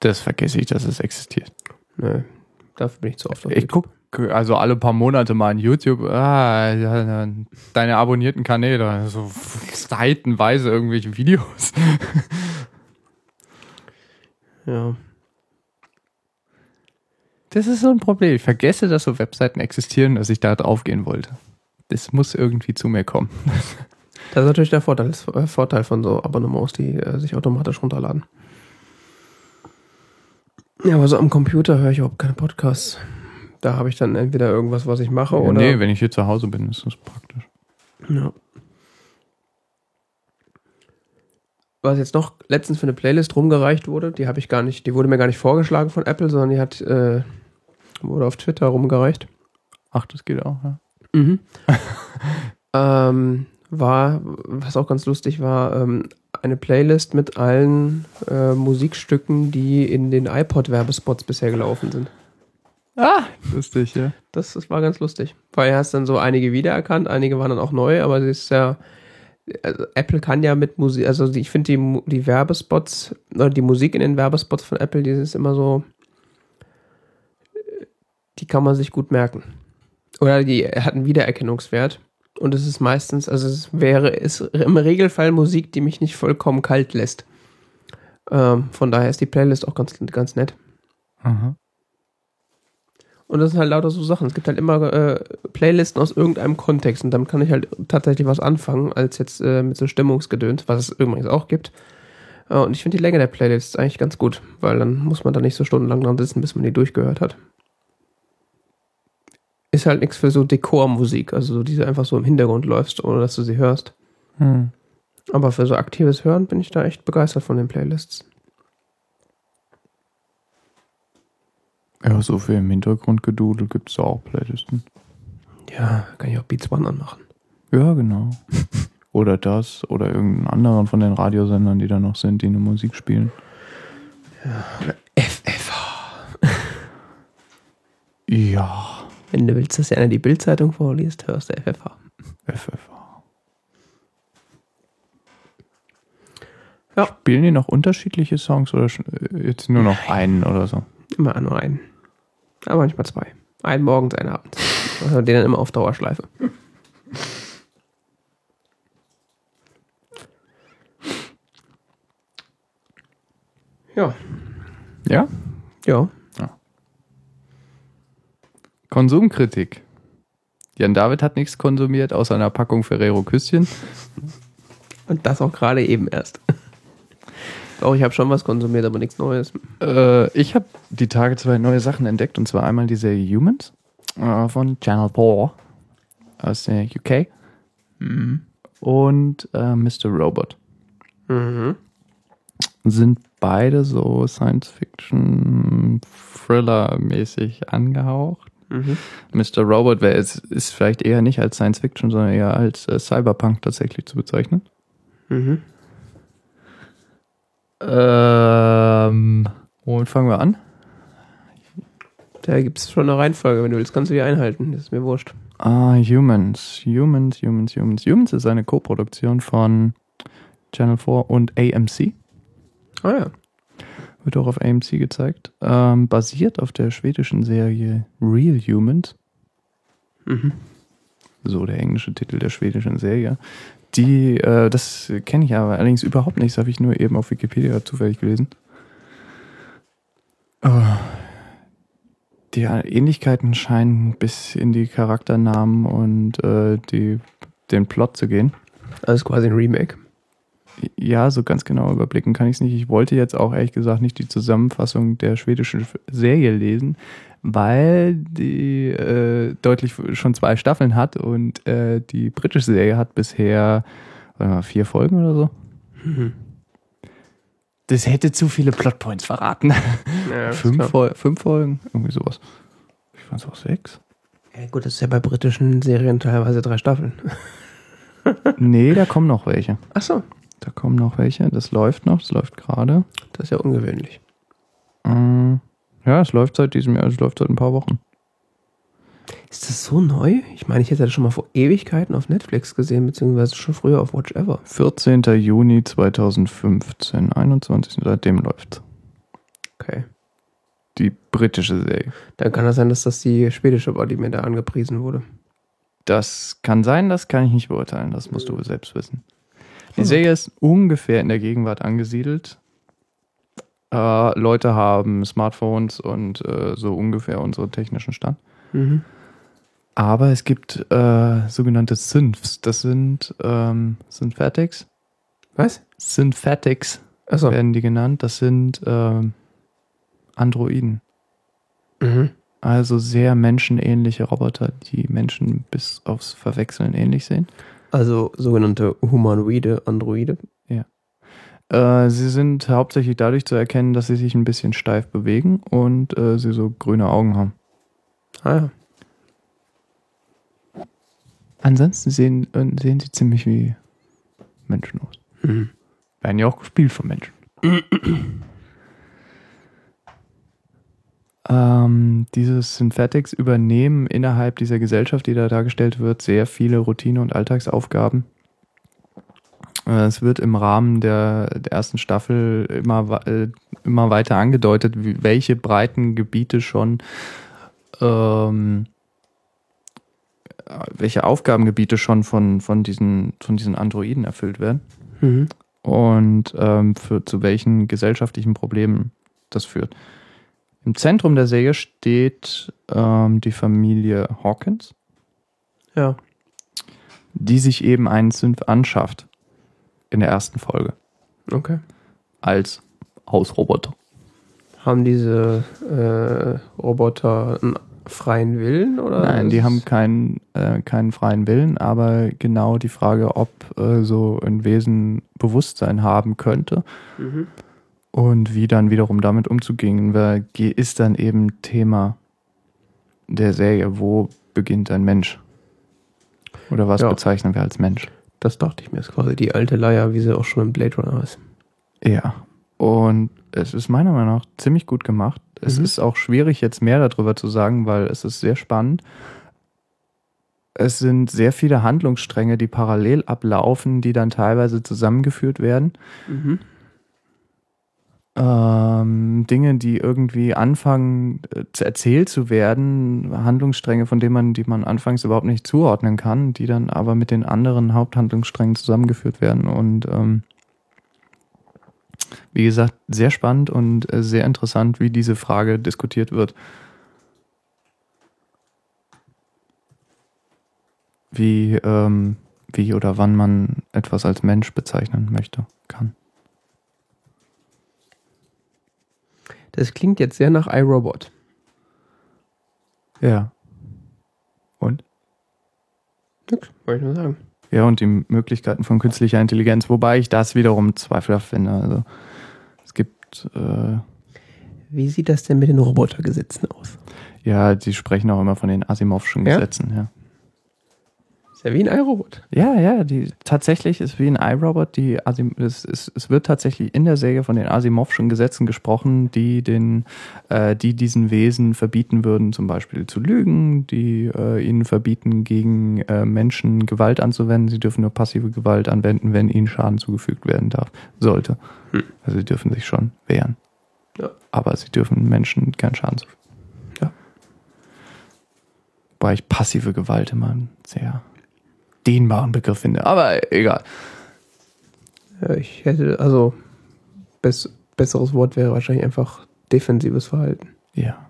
Das vergesse ich, dass es existiert. Nö, dafür bin ich zu oft auf Ich gucke also alle paar Monate mal in YouTube, ah, deine abonnierten Kanäle, so seitenweise irgendwelche Videos. Ja. Das ist so ein Problem. Ich vergesse, dass so Webseiten existieren, dass ich da drauf gehen wollte. Das muss irgendwie zu mir kommen. Das ist natürlich der Vorteil, das äh, Vorteil von so Abonnements, die äh, sich automatisch runterladen. Ja, aber so am Computer höre ich überhaupt keine Podcasts. Da habe ich dann entweder irgendwas, was ich mache, oder. nee, wenn ich hier zu Hause bin, ist das praktisch. Ja. Was jetzt noch letztens für eine Playlist rumgereicht wurde, die habe ich gar nicht, die wurde mir gar nicht vorgeschlagen von Apple, sondern die hat, äh, wurde auf Twitter rumgereicht. Ach, das geht auch, ja. Mhm. ähm, war, was auch ganz lustig war, ähm, eine Playlist mit allen äh, Musikstücken, die in den iPod-Werbespots bisher gelaufen sind. Ah, lustig, ja. Das, das war ganz lustig. Weil er hast dann so einige wiedererkannt, einige waren dann auch neu, aber es ist ja. Also Apple kann ja mit Musik, also ich finde die, die Werbespots oder die Musik in den Werbespots von Apple, die ist immer so. die kann man sich gut merken. Oder die hat einen Wiedererkennungswert. Und es ist meistens, also es wäre, ist im Regelfall Musik, die mich nicht vollkommen kalt lässt. Ähm, von daher ist die Playlist auch ganz, ganz nett. Aha. Und das sind halt lauter so Sachen. Es gibt halt immer äh, Playlisten aus irgendeinem Kontext und damit kann ich halt tatsächlich was anfangen, als jetzt äh, mit so Stimmungsgedöns, was es übrigens auch gibt. Äh, und ich finde die Länge der Playlist eigentlich ganz gut, weil dann muss man da nicht so stundenlang dran sitzen, bis man die durchgehört hat. Ist halt nichts für so Dekormusik, also so, die du einfach so im Hintergrund läufst, ohne dass du sie hörst. Hm. Aber für so aktives Hören bin ich da echt begeistert von den Playlists. Ja, so viel im Hintergrundgedudel gibt es auch Playlisten. Ja, kann ich auch Beats One anmachen. Ja, genau. oder das, oder irgendeinen anderen von den Radiosendern, die da noch sind, die eine Musik spielen. FFH. Ja, Wenn du willst, dass einer die Bildzeitung vorliest, hörst du FFH. FFH. Ja. Spielen die noch unterschiedliche Songs oder äh, jetzt nur noch einen oder so? Immer nur einen. Aber manchmal zwei. Einen morgens, einen abends. Also den dann immer auf Dauerschleife. Ja. Ja? Ja. Konsumkritik. Jan David hat nichts konsumiert, außer einer Packung Ferrero Küsschen. Und das auch gerade eben erst. Doch, ich habe schon was konsumiert, aber nichts Neues. Äh, ich habe die Tage zwei neue Sachen entdeckt, und zwar einmal die Serie Humans äh, von Channel 4 aus der UK und äh, Mr. Robot. Mhm. Sind beide so Science-Fiction-Thriller-mäßig angehaucht. Mhm. Mr. Robot wär, ist, ist vielleicht eher nicht als Science-Fiction, sondern eher als äh, Cyberpunk tatsächlich zu bezeichnen. Mhm. Ähm, womit fangen wir an? Da gibt es schon eine Reihenfolge. Wenn du willst, kannst du die einhalten. Das ist mir wurscht. Ah, Humans. Humans, Humans, Humans. Humans ist eine Co-Produktion von Channel 4 und AMC. Ah ja. Wird auch auf AMC gezeigt. Ähm, basiert auf der schwedischen Serie Real Humans. Mhm. So der englische Titel der schwedischen Serie. Die, äh, das kenne ich aber allerdings überhaupt nicht. Das habe ich nur eben auf Wikipedia zufällig gelesen. Äh, die Ähnlichkeiten scheinen bis in die Charakternamen und äh, die, den Plot zu gehen. Das ist quasi ein Remake. Ja, so ganz genau überblicken kann ich es nicht. Ich wollte jetzt auch ehrlich gesagt nicht die Zusammenfassung der schwedischen Serie lesen, weil die äh, deutlich schon zwei Staffeln hat und äh, die britische Serie hat bisher mal, vier Folgen oder so. Mhm. Das hätte zu viele Plotpoints verraten. Ja, fünf, Fol fünf Folgen, irgendwie sowas. Ich fand es auch sechs. Ja, gut, das ist ja bei britischen Serien teilweise drei Staffeln. nee, da kommen noch welche. Ach so. Da kommen noch welche. Das läuft noch, das läuft gerade. Das ist ja ungewöhnlich. Mm, Ja, es läuft seit diesem Jahr, es läuft seit ein paar Wochen. Ist das so neu? Ich meine, ich hätte das schon mal vor Ewigkeiten auf Netflix gesehen, beziehungsweise schon früher auf Watch Ever. 14. Juni 2015, 21. Seitdem läuft Okay. die britische Serie. Dann kann das sein, dass das die schwedische war, die mir da angepriesen wurde. Das kann sein, das kann ich nicht beurteilen. Das musst du selbst wissen. Die Hm. Serie ist ungefähr in der Gegenwart angesiedelt. Äh, Leute haben Smartphones und äh, so ungefähr unseren technischen Stand. Mhm. Aber es gibt äh, sogenannte Synths. Das sind ähm, Synthetics. Was? Synthetics Achso. werden die genannt. Das sind ähm, Androiden. Mhm. Also sehr menschenähnliche Roboter, die Menschen bis aufs Verwechseln ähnlich sehen. Also sogenannte humanoide Androide. Äh, sie sind hauptsächlich dadurch zu erkennen, dass sie sich ein bisschen steif bewegen und äh, sie so grüne Augen haben. Ah ja. Ansonsten sehen, äh, sehen sie ziemlich wie Menschen aus. Mhm. Werden ja auch gespielt von Menschen. ähm, diese Synthetics übernehmen innerhalb dieser Gesellschaft, die da dargestellt wird, sehr viele Routine- und Alltagsaufgaben. Äh, Es wird im Rahmen der, der ersten Staffel immer, äh, immer weiter angedeutet, wie, welche breiten Gebiete schon ähm, welche Aufgabengebiete schon von, von, diesen, von diesen Androiden erfüllt werden Mhm. und ähm, für, zu welchen gesellschaftlichen Problemen das führt. Im Zentrum der Serie steht ähm, die Familie Hawkins, Ja. die sich eben einen Synth anschafft in der ersten Folge Okay. als Hausroboter. Haben diese äh, Roboter einen freien Willen oder? Nein, die haben keinen, äh, keinen freien Willen, aber genau die Frage, ob äh, so ein Wesen Bewusstsein haben könnte Mhm. Und wie dann wiederum damit umzugehen ge- ist dann eben Thema der Serie. Wo beginnt ein Mensch? Oder was Ja. bezeichnen wir als Mensch? Das dachte ich mir. ist quasi die alte Leier, wie sie auch schon im Blade Runner ist. Ja. Und es ist meiner Meinung nach ziemlich gut gemacht. Es Mhm. ist auch schwierig, jetzt mehr darüber zu sagen, weil es ist sehr spannend. Es sind sehr viele Handlungsstränge, die parallel ablaufen, die dann teilweise zusammengeführt werden. Mhm. Ähm, Dinge, die irgendwie anfangen äh, erzählt zu werden, Handlungsstränge, von denen man, die man anfangs überhaupt nicht zuordnen kann, die dann aber mit den anderen Haupthandlungssträngen zusammengeführt werden. Und ähm, wie gesagt, sehr spannend und äh, sehr interessant, wie diese Frage diskutiert wird. Wie, ähm, wie oder wann man etwas als Mensch bezeichnen möchte, kann. Das klingt jetzt sehr nach iRobot. Ja. Und? Nix, wollte ich nur sagen. Ja, und die Möglichkeiten von künstlicher Intelligenz, wobei ich das wiederum zweifelhaft finde. Also es gibt, äh, Wie sieht das denn mit den Robotergesetzen aus? ja, die sprechen auch immer von den Asimovschen Ja? Gesetzen, ja. Ist ja wie ein iRobot. Ja, ja, die tatsächlich ist wie ein iRobot, die Asim, es, es, es wird tatsächlich in der Serie von den Asimovschen Gesetzen gesprochen, die den, äh, die diesen Wesen verbieten würden, zum Beispiel zu lügen, die äh, ihnen verbieten, gegen äh, Menschen Gewalt anzuwenden. Sie dürfen nur passive Gewalt anwenden, wenn ihnen Schaden zugefügt werden darf, sollte. Hm. Also sie dürfen sich schon wehren. Ja. Aber sie dürfen Menschen keinen Schaden zufügen. Wobei ich passive Gewalt immer sehr dehnbaren Begriff finde. Aber egal. Ich hätte, also, bess, besseres Wort wäre wahrscheinlich einfach defensives Verhalten. Ja.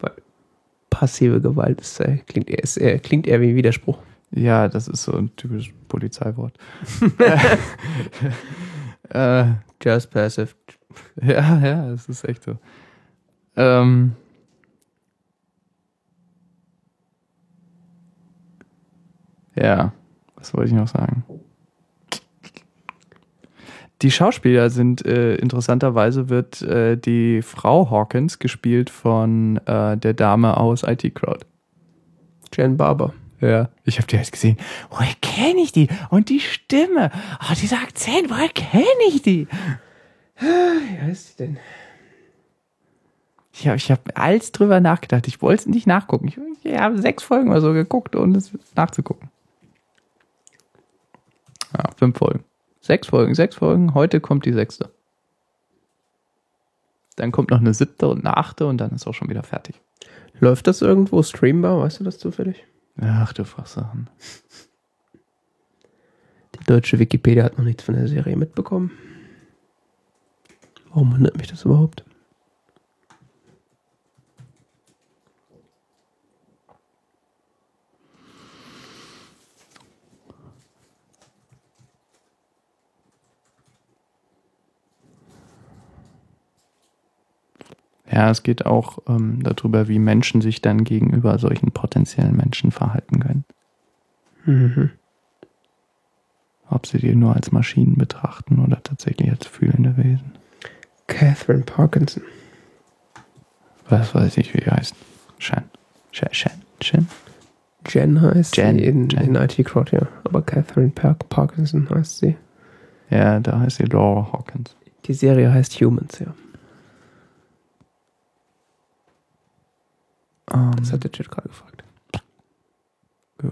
Weil passive Gewalt ist, äh, klingt, eher, ist eher, klingt eher wie ein Widerspruch. Ja, das ist so ein typisches Polizeiwort. äh, Just passive. ja, ja, das ist echt so. Ähm, ja, was wollte ich noch sagen? Die Schauspieler sind äh, interessanterweise wird äh, die Frau Hawkins gespielt von äh, der Dame aus IT Crowd. Jen Barber. Ja. Ich habe die jetzt gesehen. Woher kenne ich die? Und die Stimme. Oh, dieser Akzent, woher kenne ich die? Wie heißt sie denn? Ich habe ich hab alles drüber nachgedacht. Ich wollte es nicht nachgucken. Ich, ich habe sechs Folgen oder so geguckt, ohne es nachzugucken. Fünf Folgen. Sechs Folgen, sechs Folgen. Heute kommt die sechste. Dann kommt noch eine siebte und eine achte und dann ist auch schon wieder fertig. Läuft das irgendwo streambar? Weißt du das zufällig? Ach du Fachsachen. Die deutsche Wikipedia hat noch nichts von der Serie mitbekommen. Warum wundert mich das überhaupt? Ja, es geht auch ähm, darüber, wie Menschen sich dann gegenüber solchen potenziellen Menschen verhalten können. Mhm. Ob sie die nur als Maschinen betrachten oder tatsächlich als fühlende Wesen. Catherine Parkinson. Was weiß ich, wie die heißt. Shan. Shan. Shan. Shan. Jen heißt Jen, sie in, Jen. in IT Crowd, ja. Aber Catherine Park Parkinson heißt sie. Ja, da heißt sie Laura Hawkins. Die Serie heißt Humans, ja. Ähm, Das hat der Chat gerade gefragt. ja.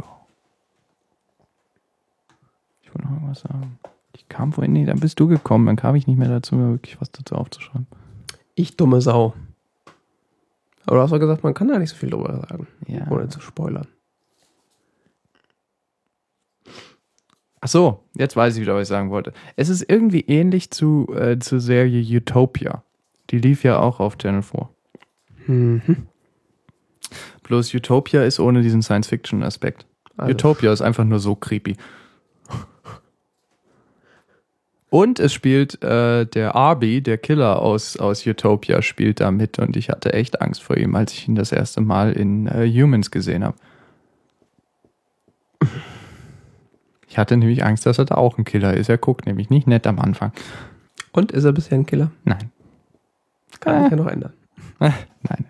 Ich wollte noch irgendwas sagen. Ich kam vorhin nicht, dann bist du gekommen, dann kam ich nicht mehr dazu, mir wirklich was dazu aufzuschreiben. Ich dumme Sau. Aber du hast doch gesagt, man kann da nicht so viel drüber sagen, Ja. ohne zu spoilern. Ach so, jetzt weiß ich wieder, was ich sagen wollte. Es ist irgendwie ähnlich zu, äh, zur Serie Utopia. Die lief ja auch auf Channel 4. Mhm. Bloß Utopia ist ohne diesen Science-Fiction-Aspekt. Also, Utopia ist einfach nur so creepy. Und es spielt äh, der Arby, der Killer aus, aus Utopia, spielt da mit und ich hatte echt Angst vor ihm, als ich ihn das erste Mal in äh, Humans gesehen habe. Ich hatte nämlich Angst, dass er da auch ein Killer ist. Er guckt nämlich nicht nett am Anfang. Und ist er bisher ein Killer? Nein. Kann sich ja noch ändern. Nein.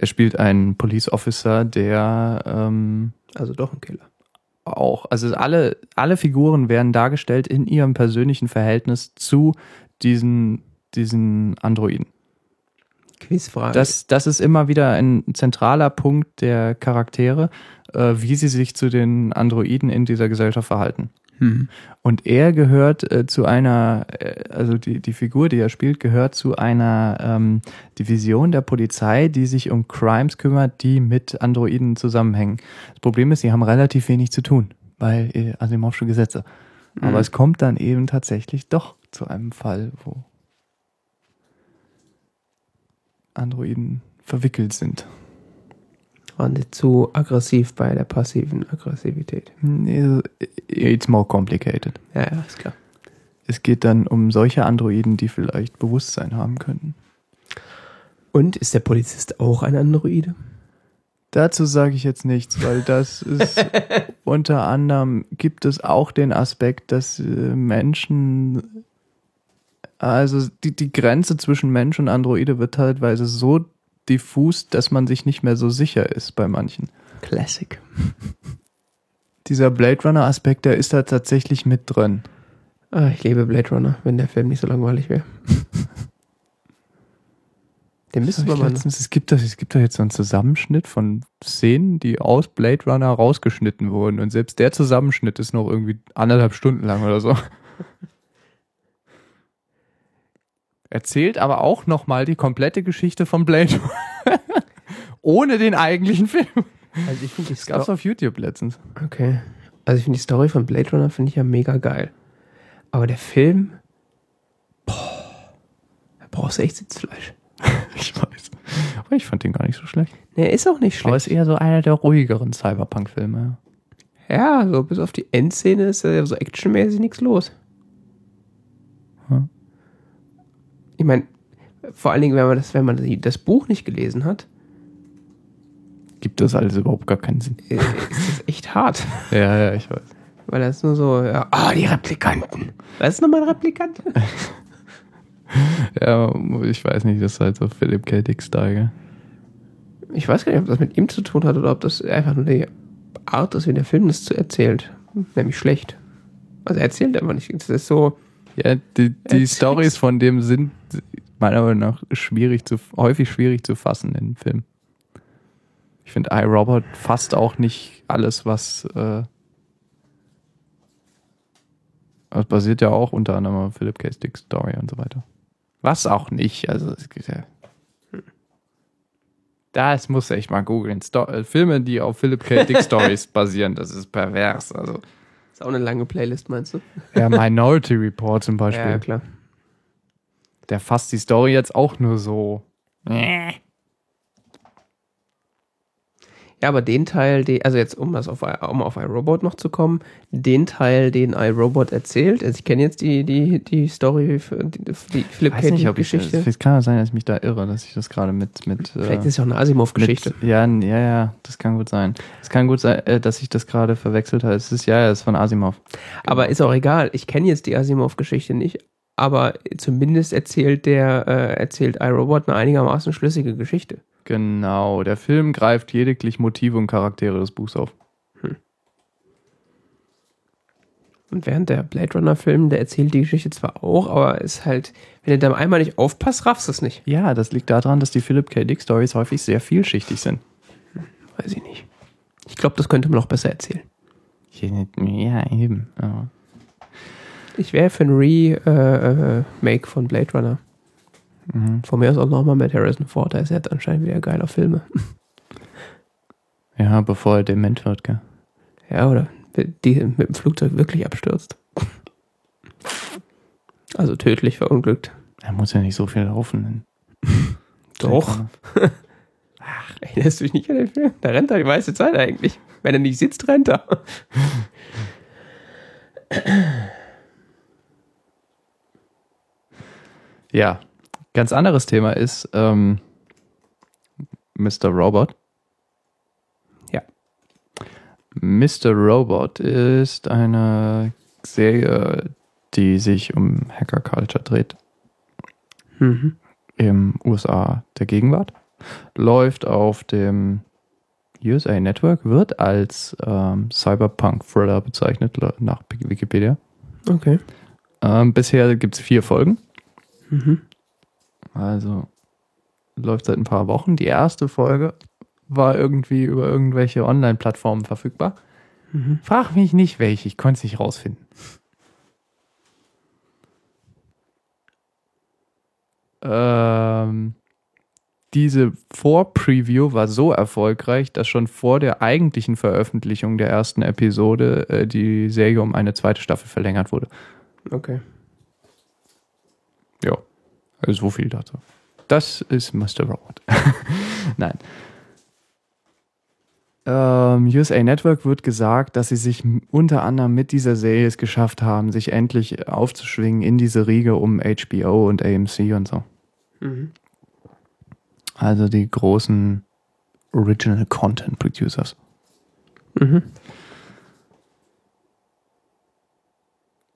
Er spielt einen Police Officer, der ähm, Also doch ein Killer. auch, also alle, alle Figuren werden dargestellt in ihrem persönlichen Verhältnis zu diesen, diesen Androiden. Quizfrage. Das, das ist immer wieder ein zentraler Punkt der Charaktere, äh, wie sie sich zu den Androiden in dieser Gesellschaft verhalten. Hm. Und er gehört äh, zu einer, äh, also die, die Figur, die er spielt, gehört zu einer ähm, Division der Polizei, die sich um Crimes kümmert, die mit Androiden zusammenhängen. Das Problem ist, sie haben relativ wenig zu tun, weil äh, Asimovsche Gesetze. Aber Mhm. es kommt dann eben tatsächlich doch zu einem Fall, wo Androiden verwickelt sind. Waren sie zu aggressiv bei der passiven Aggressivität? Nee, It's more complicated. Ja, ja, ist klar. Es geht dann um solche Androiden, die vielleicht Bewusstsein haben könnten. Und ist der Polizist auch ein Androide? Dazu sage ich jetzt nichts, weil das ist unter anderem gibt es auch den Aspekt, dass äh, Menschen, also die, die Grenze zwischen Mensch und Androide wird teilweise so diffus, dass man sich nicht mehr so sicher ist bei manchen. Classic. Dieser Blade Runner Aspekt, der ist da tatsächlich mit drin. Ah, ich liebe Blade Runner, wenn der Film nicht so langweilig wäre. Den müssen wir mal. letztens, es gibt doch, es gibt doch jetzt so einen Zusammenschnitt von Szenen, die aus Blade Runner rausgeschnitten wurden. Und selbst der Zusammenschnitt ist noch irgendwie anderthalb Stunden lang oder so. Erzählt aber auch nochmal die komplette Geschichte von Blade Runner. Ohne den eigentlichen Film. Also ich finde die Das gab's Story. auf YouTube letztens. Okay. Also ich finde die Story von Blade Runner finde ich ja mega geil. Aber der Film, boah, da brauchst du echt Sitzfleisch. Ich weiß. Aber ich fand den gar nicht so schlecht. Nee, ist auch nicht Aber schlecht. ist eher so einer der ruhigeren Cyberpunk-Filme. Ja, so bis auf die Endszene ist ja so actionmäßig nichts los. Hm. Ich meine, vor allen Dingen, wenn man das, wenn man das Buch nicht gelesen hat, Gibt das alles überhaupt gar keinen Sinn. äh, ist das echt hart. Ja, ja, ich weiß. Weil das ist nur so, ja, ah, die Replikanten. Was ist nochmal ein Replikant? Ja, ich weiß nicht, das ist halt so Philip K. Dick-Style? Ich weiß gar nicht, ob das mit ihm zu tun hat oder ob das einfach nur die Art ist, wie der Film das zu erzählt. Nämlich schlecht. Also er erzählt einfach nicht. Das ist so, Ja, die, die Erzähl's. Stories von dem sind meiner Meinung nach schwierig zu, häufig schwierig zu fassen in Filmen. Ich finde, iRobot fasst auch nicht alles, was, äh, das basiert ja auch unter anderem auf Philip K. Dick Story und so weiter. Was auch nicht, also es geht ja. Das muss echt mal googeln. Äh, Filme, die auf Philip K. Dick Stories basieren, das ist pervers. Also, ist auch eine lange Playlist, meinst du? ja, Minority Report zum Beispiel. Ja, klar. der fasst die Story jetzt auch nur so. Ja, aber den Teil, den, also jetzt, um das auf, um auf iRobot noch zu kommen, den Teil, den iRobot erzählt, also ich kenne jetzt die, die, die Story, für die, die Philip K. Dick Geschichte. Es kann ja sein, dass ich mich da irre, dass ich das gerade mit. mit Vielleicht äh, ist es ja auch eine Asimov-Geschichte. Ja, ja, ja, das kann gut sein. Es kann gut sein, äh, dass ich das gerade verwechselt habe. Es ist ja, ja, es ist von Asimov. Aber ist auch egal. Ich kenne jetzt die Asimov-Geschichte nicht, aber zumindest erzählt der, äh, erzählt iRobot eine einigermaßen schlüssige Geschichte. Genau, der Film greift lediglich Motive und Charaktere des Buchs auf. Und während der Blade Runner-Film, der erzählt die Geschichte zwar auch, aber ist halt, wenn du da einmal nicht aufpasst, raffst du es nicht. Ja, das liegt daran, dass die Philip K. Dick Stories häufig sehr vielschichtig sind. Weiß ich nicht. Ich glaube, das könnte man noch besser erzählen. Ja, eben. Ja. Ich wäre für ein Remake von Blade Runner. Mhm. Von mir aus auch nochmal mit Harrison Ford, der ist jetzt anscheinend wieder geil auf Filme. Ja, bevor er dement wird, gell? Ja, oder die mit dem Flugzeug wirklich abstürzt. Also tödlich verunglückt. Er muss ja nicht so viel laufen. Doch. Ach, erinnerst du dich nicht an den Film? Da rennt er die meiste Zeit eigentlich. Wenn er nicht sitzt, rennt er. Ja, ganz anderes Thema ist ähm, Mr. Robot. Ja. Mr. Robot ist eine Serie, die sich um Hacker Culture dreht. Mhm. Im USA der Gegenwart. Läuft auf dem USA Network, wird als ähm, Cyberpunk-Thriller bezeichnet, nach Wikipedia. Okay. Ähm, bisher gibt es vier Folgen. Mhm. Also läuft seit ein paar Wochen. Die erste Folge war irgendwie über irgendwelche Online-Plattformen verfügbar. Mhm. Frag mich nicht welche, ich konnte es nicht rausfinden. Ähm, diese Vor-Preview war so erfolgreich, dass schon vor der eigentlichen Veröffentlichung der ersten Episode äh, die Serie um eine zweite Staffel verlängert wurde. Okay. Ja, also so viel dazu. Das ist Mr. Robot. Nein. Ähm, USA Network wird gesagt, dass sie sich unter anderem mit dieser Serie es geschafft haben, sich endlich aufzuschwingen in diese Riege um HBO und AMC und so. Mhm. Also die großen Original Content Producers. Mhm.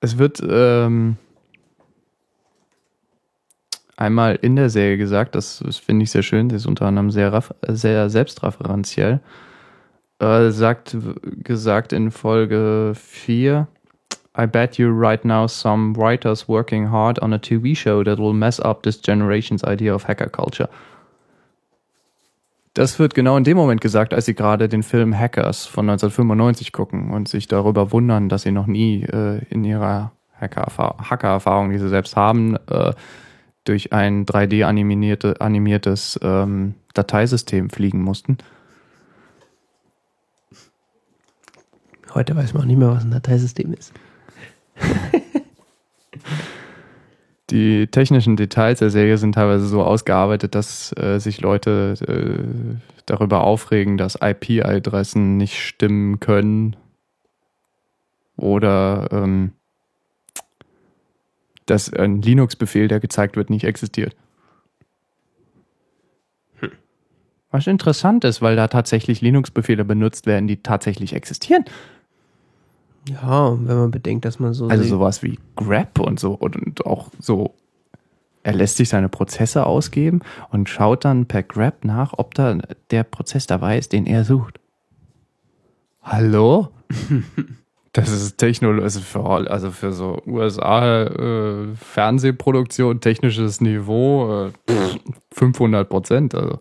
Es wird ähm, einmal in der Serie gesagt, das, das finde ich sehr schön, sie ist unter anderem sehr, raff- sehr selbstreferenziell. Äh, sagt, gesagt in Folge 4, I bet you right now some writers working hard on a TV show that will mess up this generation's idea of hacker culture. Das wird genau in dem Moment gesagt, als sie gerade den Film Hackers von 1995 gucken und sich darüber wundern, dass sie noch nie äh, in ihrer Hacker-Erfahr- Hacker-Erfahrung, die sie selbst haben, äh, durch ein 3D-animiertes animiertes, ähm, Dateisystem fliegen mussten. Heute weiß man auch nicht mehr, was ein Dateisystem ist. Die technischen Details der Serie sind teilweise so ausgearbeitet, dass äh, sich Leute äh, darüber aufregen, dass IP-Adressen nicht stimmen können oder ähm, dass ein Linux-Befehl, der gezeigt wird, nicht existiert. Was interessant ist, weil da tatsächlich Linux-Befehle benutzt werden, die tatsächlich existieren. Ja, wenn man bedenkt, dass man so. Also sowas wie grep und so und auch so. Er lässt sich seine Prozesse ausgeben und schaut dann per grep nach, ob da der Prozess dabei ist, den er sucht. Hallo? Das ist Technologie, also für, also für so USA äh, Fernsehproduktion, technisches Niveau, äh, pff, 500 Prozent. Also.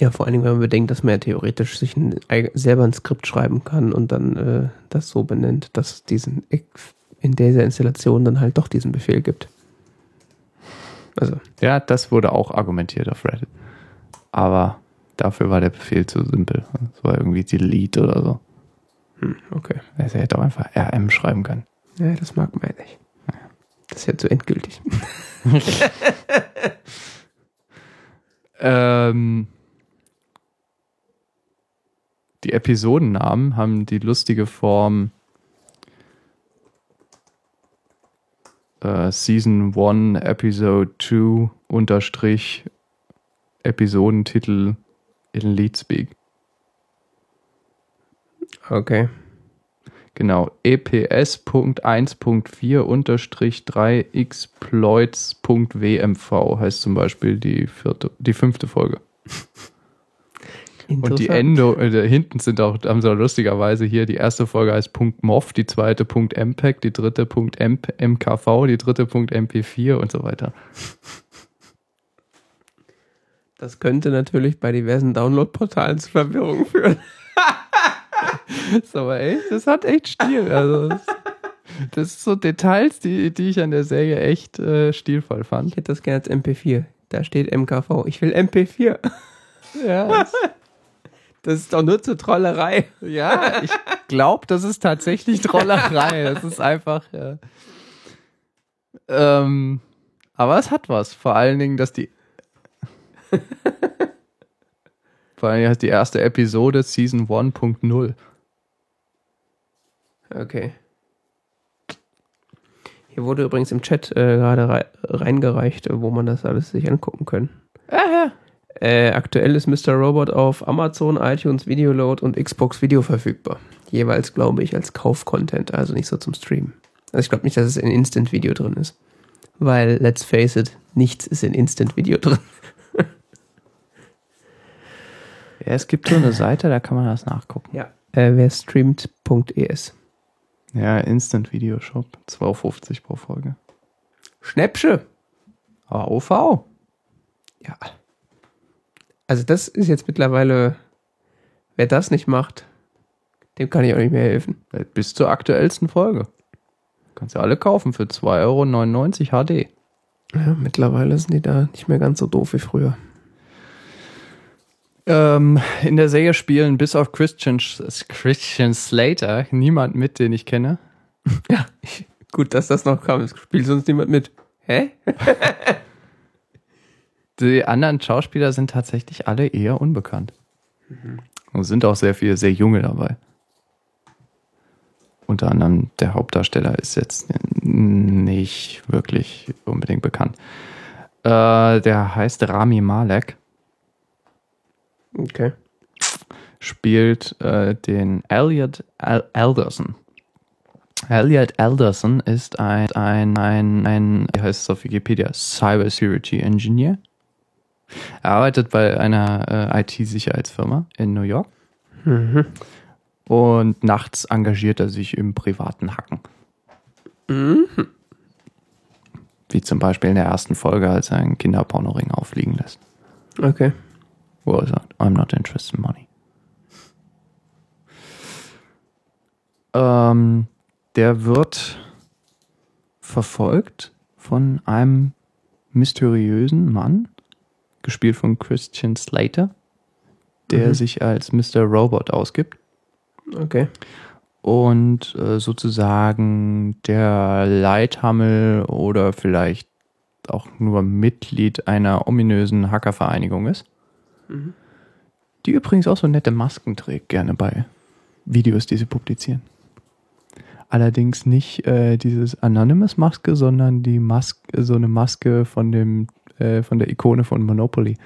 Ja, vor allen Dingen, wenn man bedenkt, dass man ja theoretisch sich ein, selber ein Skript schreiben kann und dann äh, das so benennt, dass es diesen in dieser Installation dann halt doch diesen Befehl gibt. Also, Ja, das wurde auch argumentiert auf Reddit. Aber dafür war der Befehl zu simpel. Es war irgendwie delete oder so. Hm, okay. Also er hätte auch einfach RM schreiben können. Ja, das mag man ja nicht. Das ist ja zu endgültig. Ähm, die Episodennamen haben die lustige Form äh, Season 1, Episode 2, Unterstrich, Episodentitel in Leadspeak. Okay. Genau, E EPS.1.4 unterstrich 3 exploits.wmv heißt zum Beispiel die vierte, die fünfte Folge. Und die. Endo, äh, hinten sind auch, haben sie auch lustigerweise hier, die erste Folge heißt .mov, die zweite .mpeg, die dritte .mp, .mkv, die dritte .mp4 und so weiter. Das könnte natürlich bei diversen Download-Portalen zu Verwirrung führen. Das ist aber echt, das hat echt Stil. Also, das Das sind so Details, die, die ich an der Serie echt äh, stilvoll fand. Ich hätte das gerne als MP4. Da steht MKV. Ich will MP4. Ja, Das ist doch nur zur Trollerei. ja ich glaube, das ist tatsächlich Trollerei. Das ist einfach. Ja. Ähm, aber es hat was. Vor allen Dingen, dass die. Vor allen Dingen hat die erste Episode Season 1.0. Okay. Hier wurde übrigens im Chat äh, gerade rei reingereicht, äh, wo man das alles sich angucken kann. Äh, aktuell ist Mr. Robot auf Amazon, iTunes, Videoload und Xbox Video verfügbar. Jeweils, glaube ich, als Kauf-Content, also nicht so zum Streamen. Also ich glaube nicht, dass es in Instant Video drin ist. Weil, let's face it, nichts ist in Instant Video drin. Ja, es gibt so eine Seite, da kann man das nachgucken. Ja. Äh, wer streamt.es. Ja, Instant Video Shop. 2,50 pro Folge. Schnäppsche! AOV. Ja. Also das ist jetzt mittlerweile, wer das nicht macht, dem kann ich auch nicht mehr helfen. Bis zur aktuellsten Folge. Kannst ja alle kaufen für 2,99 Euro HD. Ja, mittlerweile sind die da nicht mehr ganz so doof wie früher. Ähm, in der Serie spielen bis auf Christian, Christian Slater niemand mit, den ich kenne. Ja, ich, gut, dass das noch kam. Es spielt sonst niemand mit. Hä? Die anderen Schauspieler sind tatsächlich alle eher unbekannt. Und sind auch sehr viele sehr junge dabei. Unter anderem der Hauptdarsteller ist jetzt nicht wirklich unbedingt bekannt. Äh, der heißt Rami Malek, Okay. spielt äh, den Elliot Al Alderson. Elliot Alderson ist ein, ein, ein, ein, wie heißt es auf Wikipedia, Cyber Security Engineer. Er arbeitet bei einer äh, IT-Sicherheitsfirma in New York. Mhm. Und nachts engagiert er sich im privaten Hacken. Mhm. Wie zum Beispiel in der ersten Folge, als er einen Kinderpornoring auffliegen lässt. Okay. Er sagt, I'm not interested in money. Ähm, der wird verfolgt von einem mysteriösen Mann, gespielt von Christian Slater, der Mhm. sich als Mr. Robot ausgibt Okay. und äh, sozusagen der Leithammel oder vielleicht auch nur Mitglied einer ominösen Hackervereinigung ist. Mhm. Die übrigens auch so nette Masken trägt, gerne bei Videos, die sie publizieren. Allerdings nicht äh, dieses Anonymous-Maske, sondern die Maske, so eine Maske von dem, äh, von der Ikone von Monopoly.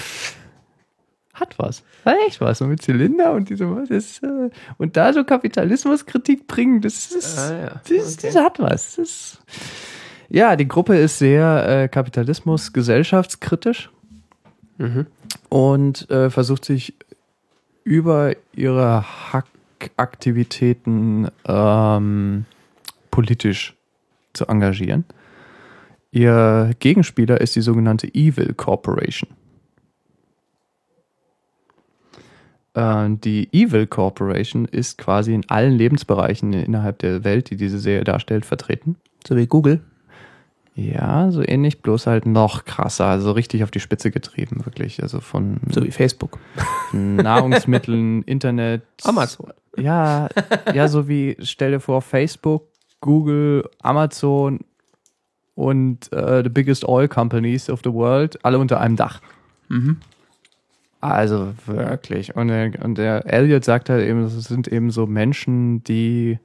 Pff, hat was. Hat echt was. So mit Zylinder und diese das, äh, und da so Kapitalismuskritik bringen, das ist, Ah, ja. das, Okay. das hat was. Das ist, ja, die Gruppe ist sehr äh, Kapitalismus-gesellschaftskritisch Mhm. und äh, versucht sich über ihre Hackaktivitäten ähm, politisch zu engagieren. Ihr Gegenspieler ist die sogenannte Evil Corporation. Äh, die Evil Corporation ist quasi in allen Lebensbereichen innerhalb der Welt, die diese Serie darstellt, vertreten. So wie Google. Ja, so ähnlich, bloß halt noch krasser, also richtig auf die Spitze getrieben, wirklich. Also von So wie Facebook. Nahrungsmitteln, Internet. Amazon. Ja, ja, so wie, stell dir vor, Facebook, Google, Amazon und äh, the biggest oil companies of the world, alle unter einem Dach. Mhm. Also wirklich. Und der, und der Elliot sagt halt eben, es sind eben so Menschen, die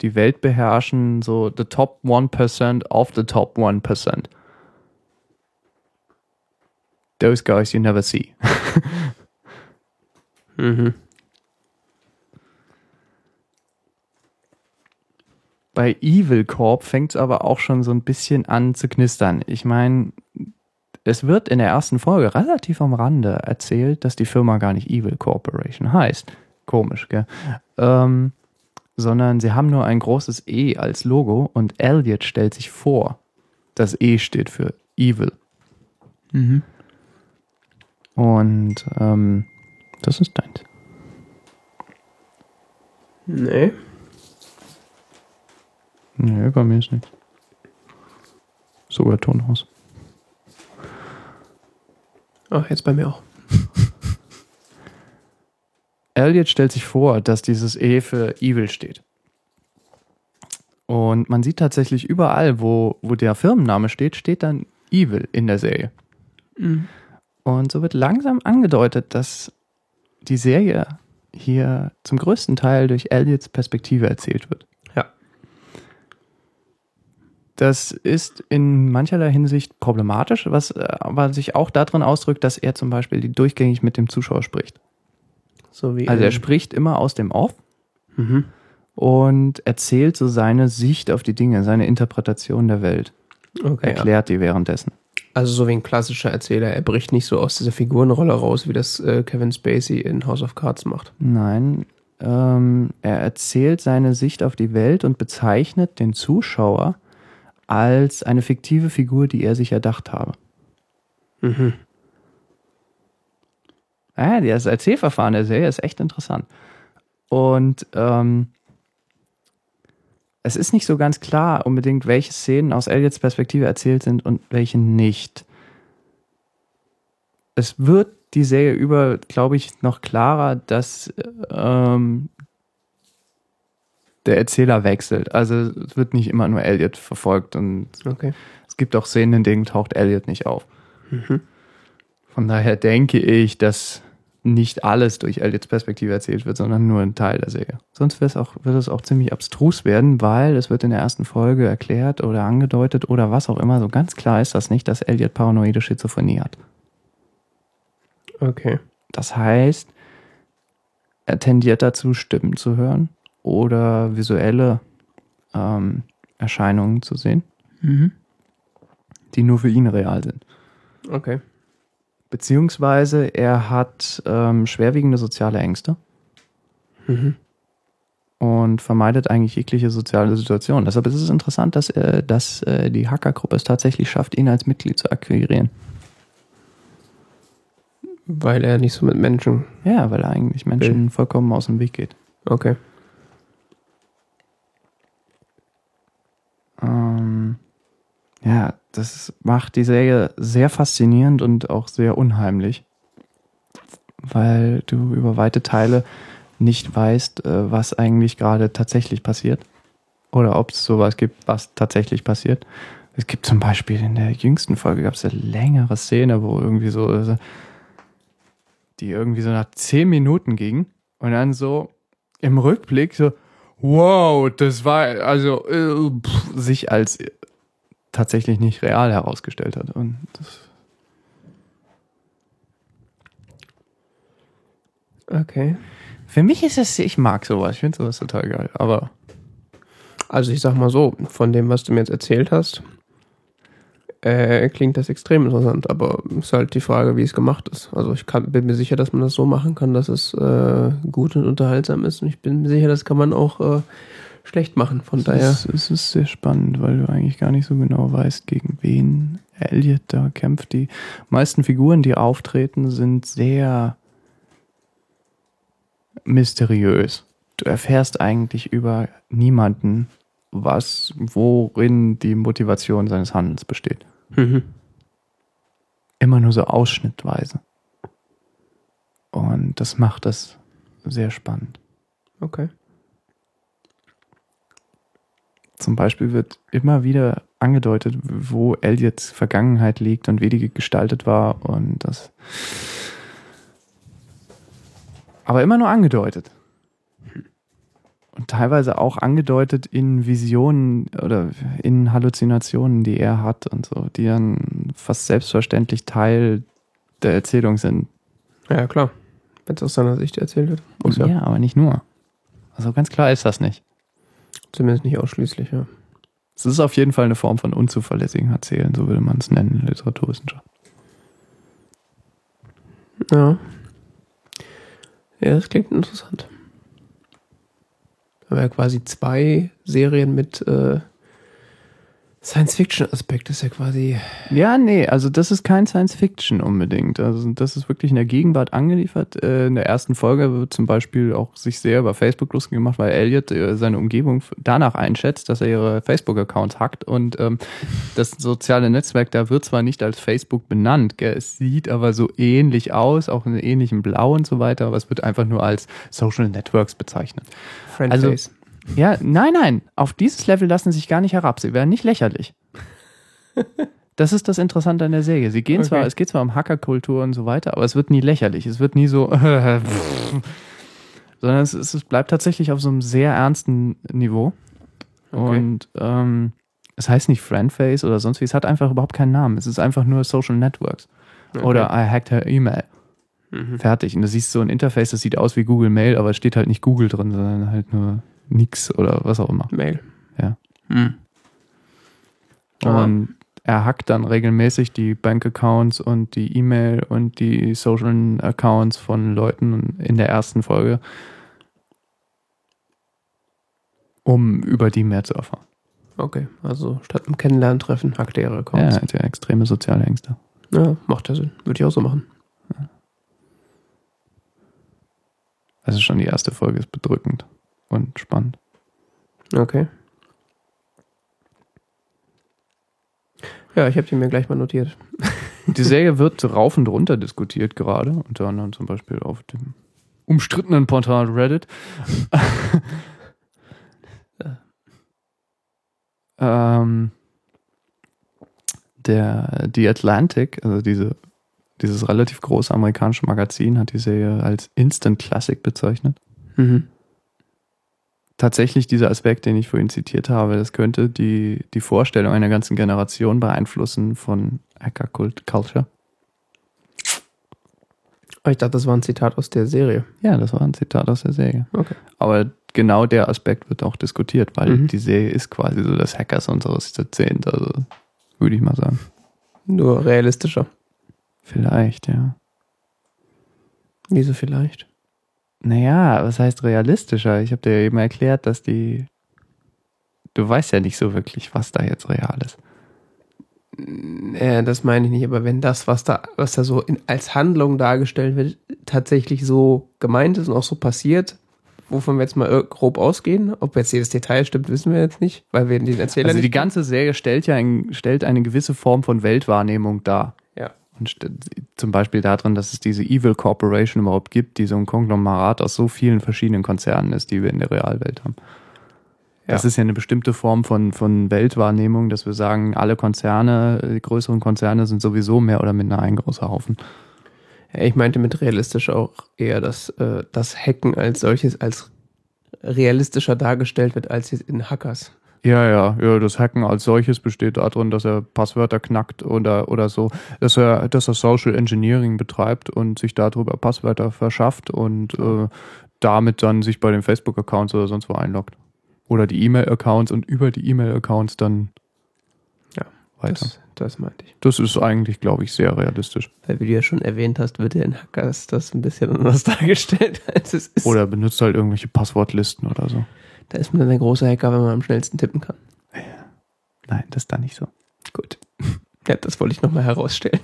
die Welt beherrschen, so the top 1% of the top 1%. Those guys you never see. Mhm. Bei Evil Corp fängt es aber auch schon so ein bisschen an zu knistern. Ich meine, es wird in der ersten Folge relativ am Rande erzählt, dass die Firma gar nicht Evil Corporation heißt. Komisch, gell? Ähm, sondern sie haben nur ein großes E als Logo und Elliot stellt sich vor, das E steht für Evil. Mhm. Und ähm, das ist deins. Nee. Nee, bei mir ist nicht. Sogar Ton aus. Ach, jetzt bei mir auch. Elliot stellt sich vor, dass dieses E für Evil steht. Und man sieht tatsächlich überall, wo, wo der Firmenname steht, steht dann Evil in der Serie. Mhm. Und so wird langsam angedeutet, dass die Serie hier zum größten Teil durch Elliots Perspektive erzählt wird. Ja. Das ist in mancherlei Hinsicht problematisch, was äh, aber sich auch darin ausdrückt, dass er zum Beispiel durchgängig mit dem Zuschauer spricht. So wie Also er spricht immer aus dem Off Mhm. und erzählt so seine Sicht auf die Dinge, seine Interpretation der Welt. Okay, ja. Erklärt die währenddessen. Also so wie ein klassischer Erzähler. Er bricht nicht so aus dieser Figurenrolle raus, wie das äh, Kevin Spacey in House of Cards macht. Nein, ähm, er erzählt seine Sicht auf die Welt und bezeichnet den Zuschauer als eine fiktive Figur, die er sich erdacht habe. Mhm. Ah, das Erzählverfahren der Serie ist echt interessant. Und ähm, es ist nicht so ganz klar unbedingt, welche Szenen aus Elliots Perspektive erzählt sind und welche nicht. Es wird die Serie über, glaube ich, noch klarer, dass ähm, der Erzähler wechselt. Also es wird nicht immer nur Elliot verfolgt und Okay. es gibt auch Szenen, in denen taucht Elliot nicht auf. Mhm. Von daher denke ich, dass nicht alles durch Elliots Perspektive erzählt wird, sondern nur ein Teil der Serie. Sonst wird es auch, wird es auch ziemlich abstrus werden, weil es wird in der ersten Folge erklärt oder angedeutet oder was auch immer. So ganz klar ist das nicht, dass Elliot paranoide Schizophrenie hat. Okay. Das heißt, er tendiert dazu, Stimmen zu hören oder visuelle ähm, Erscheinungen zu sehen, die nur für ihn real sind. Okay. Beziehungsweise er hat ähm, schwerwiegende soziale Ängste Mhm. und vermeidet eigentlich jegliche soziale Situation. Deshalb ist es interessant, dass, äh, dass äh, die Hackergruppe es tatsächlich schafft, ihn als Mitglied zu akquirieren. Weil er nicht so mit Menschen. Ja, weil er eigentlich Menschen vollkommen aus dem Weg geht. Okay. Ähm, ja, das macht die Serie sehr faszinierend und auch sehr unheimlich, weil du über weite Teile nicht weißt, äh, was eigentlich gerade tatsächlich passiert oder ob es sowas gibt, was tatsächlich passiert. Es gibt zum Beispiel in der jüngsten Folge gab es eine längere Szene, wo irgendwie so, äh, die irgendwie so nach zehn Minuten ging und dann so im Rückblick so, wow, das war also äh, pff, sich als tatsächlich nicht real herausgestellt hat. Und das, Okay. für mich ist es, ich mag sowas, ich finde sowas total geil. Aber Also ich sag mal so, von dem, was du mir jetzt erzählt hast, äh, klingt das extrem interessant, aber ist halt die Frage, wie es gemacht ist. Also ich kann, bin mir sicher, dass man das so machen kann, dass es äh, gut und unterhaltsam ist. Und ich bin mir sicher, das kann man auch äh, schlecht machen. Von daher. es, ist, es ist sehr spannend, weil du eigentlich gar nicht so genau weißt, gegen wen Elliot da kämpft. Die meisten Figuren, die auftreten, sind sehr mysteriös. Du erfährst eigentlich über niemanden, was, worin die Motivation seines Handelns besteht. Mhm. Immer nur so ausschnittweise. Und das macht das sehr spannend. Okay. Zum Beispiel wird immer wieder angedeutet, wo Elliots Vergangenheit liegt und wie die gestaltet war und das. Aber immer nur angedeutet. Und teilweise auch angedeutet in Visionen oder in Halluzinationen, die er hat und so, die dann fast selbstverständlich Teil der Erzählung sind. Ja, klar. Wenn es aus seiner Sicht erzählt wird. Ja. ja, aber nicht nur. Also ganz klar ist das nicht. Zumindest nicht ausschließlich, ja. Es ist auf jeden Fall eine Form von unzuverlässigem Erzählen, so würde man es nennen in der Literaturwissenschaft. Ja. Ja, das klingt interessant. Wir haben ja quasi zwei Serien mit äh, Science-Fiction-Aspekt ist ja quasi. Ja, nee, also das ist kein Science-Fiction unbedingt. Also das ist wirklich in der Gegenwart angeliefert. Äh, in der ersten Folge wird zum Beispiel auch sich sehr über Facebook lustig gemacht, weil Elliot äh, seine Umgebung danach einschätzt, dass er ihre Facebook-Accounts hackt und ähm, das soziale Netzwerk da wird zwar nicht als Facebook benannt, gell, es sieht aber so ähnlich aus, auch in ähnlichem Blau und so weiter, aber es wird einfach nur als Social Networks bezeichnet. Friendface. Also, ja, nein, nein. Auf dieses Level lassen sie sich gar nicht herab. Sie werden nicht lächerlich. Das ist das Interessante an der Serie. Sie gehen zwar, Okay. es geht zwar um Hackerkultur und so weiter, aber es wird nie lächerlich. Es wird nie so, sondern es, es bleibt tatsächlich auf so einem sehr ernsten Niveau. Okay. Und ähm, es heißt nicht Friendface oder sonst wie. Es hat einfach überhaupt keinen Namen. Es ist einfach nur Social Networks. Okay. Oder I hacked her E-Mail. Mhm. Fertig. Und du siehst so ein Interface, das sieht aus wie Google Mail, aber es steht halt nicht Google drin, sondern halt nur nix oder was auch immer. Mail. Ja. Hm. Und er hackt dann regelmäßig die Bankaccounts und die E-Mail und die Social Accounts von Leuten in der ersten Folge, um über die mehr zu erfahren. Okay, also statt einem Kennenlerntreffen hackt er ihre Ja, Accounts. er hat ja extreme soziale Ängste. Ja. macht ja Sinn. Würde ich auch so machen. Also schon die erste Folge ist bedrückend und spannend. Okay. Ja, ich habe die mir gleich mal notiert. Die Serie wird rauf und runter diskutiert gerade, unter anderem zum Beispiel auf dem umstrittenen Portal Reddit. ähm, der The Atlantic, also diese, dieses relativ große amerikanische Magazin, hat die Serie als Instant Classic bezeichnet. Mhm. Tatsächlich dieser Aspekt, den ich vorhin zitiert habe, das könnte die, die Vorstellung einer ganzen Generation beeinflussen von Hacker-Culture. Oh, Ich dachte, das war ein Zitat aus der Serie. Ja, das war ein Zitat aus der Serie. Okay. Aber genau der Aspekt wird auch diskutiert, weil Mhm. die Serie ist quasi so das Hackers unseres Jahrzehnts, also würde ich mal sagen. Nur realistischer. Vielleicht, ja. Wieso vielleicht? Naja, was heißt realistischer? Ich habe dir ja eben erklärt, dass die. Du weißt ja nicht so wirklich, was da jetzt real ist. Äh, das meine ich nicht, aber wenn das, was da, was da so in, als Handlung dargestellt wird, tatsächlich so gemeint ist und auch so passiert, wovon wir jetzt mal ir- grob ausgehen, ob jetzt jedes Detail stimmt, wissen wir jetzt nicht, weil wir den Erzähler Also die ganze Serie stellt ja ein, stellt eine gewisse Form von Weltwahrnehmung dar. Und zum Beispiel darin, dass es diese Evil Corporation überhaupt gibt, die so ein Konglomerat aus so vielen verschiedenen Konzernen ist, die wir in der Realwelt haben. Das Ja. ist ja eine bestimmte Form von, von Weltwahrnehmung, dass wir sagen, alle Konzerne, die größeren Konzerne sind sowieso mehr oder minder ein großer Haufen. Ja, ich meinte mit realistisch auch eher, dass äh, das Hacken als solches als realistischer dargestellt wird als jetzt in Hackers. Ja, ja, ja, das Hacken als solches besteht darin, dass er Passwörter knackt oder, oder so, dass er, dass er Social Engineering betreibt und sich darüber Passwörter verschafft und äh, damit dann sich bei den Facebook-Accounts oder sonst wo einloggt. Oder die E-Mail-Accounts und über die E-Mail-Accounts dann Ja, weiter. Das, das meinte ich. Das ist eigentlich, glaube ich, sehr realistisch. Weil, wie du ja schon erwähnt hast, wird ja in Hackers das ein bisschen anders dargestellt, als es ist. Oder er benutzt halt irgendwelche Passwortlisten oder so. Da ist man dann der große Hacker, wenn man am schnellsten tippen kann. Nein, das ist dann nicht so. Gut. Ja, das wollte ich nochmal herausstellen.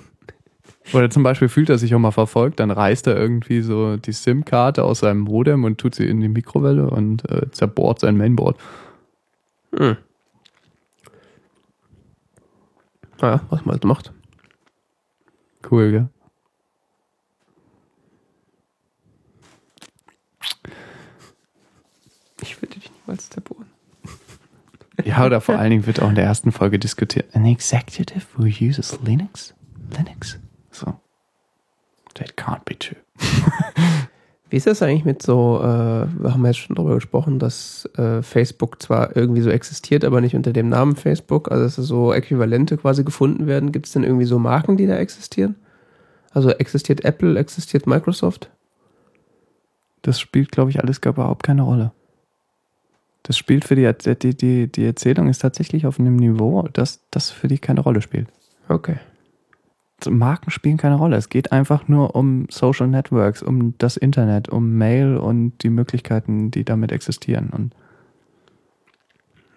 Oder zum Beispiel fühlt er sich auch mal verfolgt, dann reißt er irgendwie so die SIM-Karte aus seinem Modem und tut sie in die Mikrowelle und äh, zerbohrt sein Mainboard. Hm. Naja, was man halt macht. Cool, gell? Ich würde niemals zerbohren. Ja, oder vor allen Dingen wird auch in der ersten Folge diskutiert. An executive who uses Linux? Linux? So. That can't be true. Wie ist das eigentlich mit so, äh, wir haben jetzt schon darüber gesprochen, dass äh, Facebook zwar irgendwie so existiert, aber nicht unter dem Namen Facebook, also dass so Äquivalente quasi gefunden werden. Gibt es denn irgendwie so Marken, die da existieren? Also existiert Apple, existiert Microsoft? Das spielt, glaube ich, alles gar überhaupt keine Rolle. Das spielt für die, die, die, die Erzählung ist tatsächlich auf einem Niveau, dass das für die keine Rolle spielt. Okay. Marken spielen keine Rolle. Es geht einfach nur um Social Networks, um das Internet, um Mail und die Möglichkeiten, die damit existieren. Und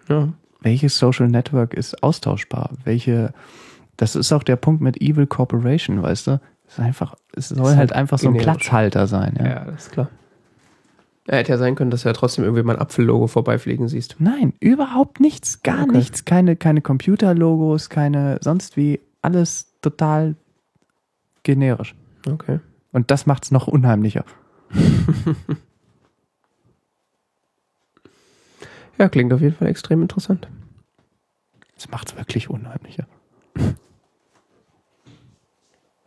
Ja. welches Social Network ist austauschbar? Welche, das ist auch der Punkt mit Evil Corporation, weißt du? Es, ist einfach, es soll halt halt einfach so ein. Platzhalter sein. Ja? Ja, das ist klar. Ja, hätte ja sein können, dass du ja trotzdem irgendwie mal ein Apfellogo vorbeifliegen siehst. Nein, überhaupt nichts, gar Okay. nichts. Keine, keine Computerlogos, keine sonst wie, alles total generisch. Okay. Und das macht es noch unheimlicher. Ja, klingt auf jeden Fall extrem interessant. Das macht es wirklich unheimlicher.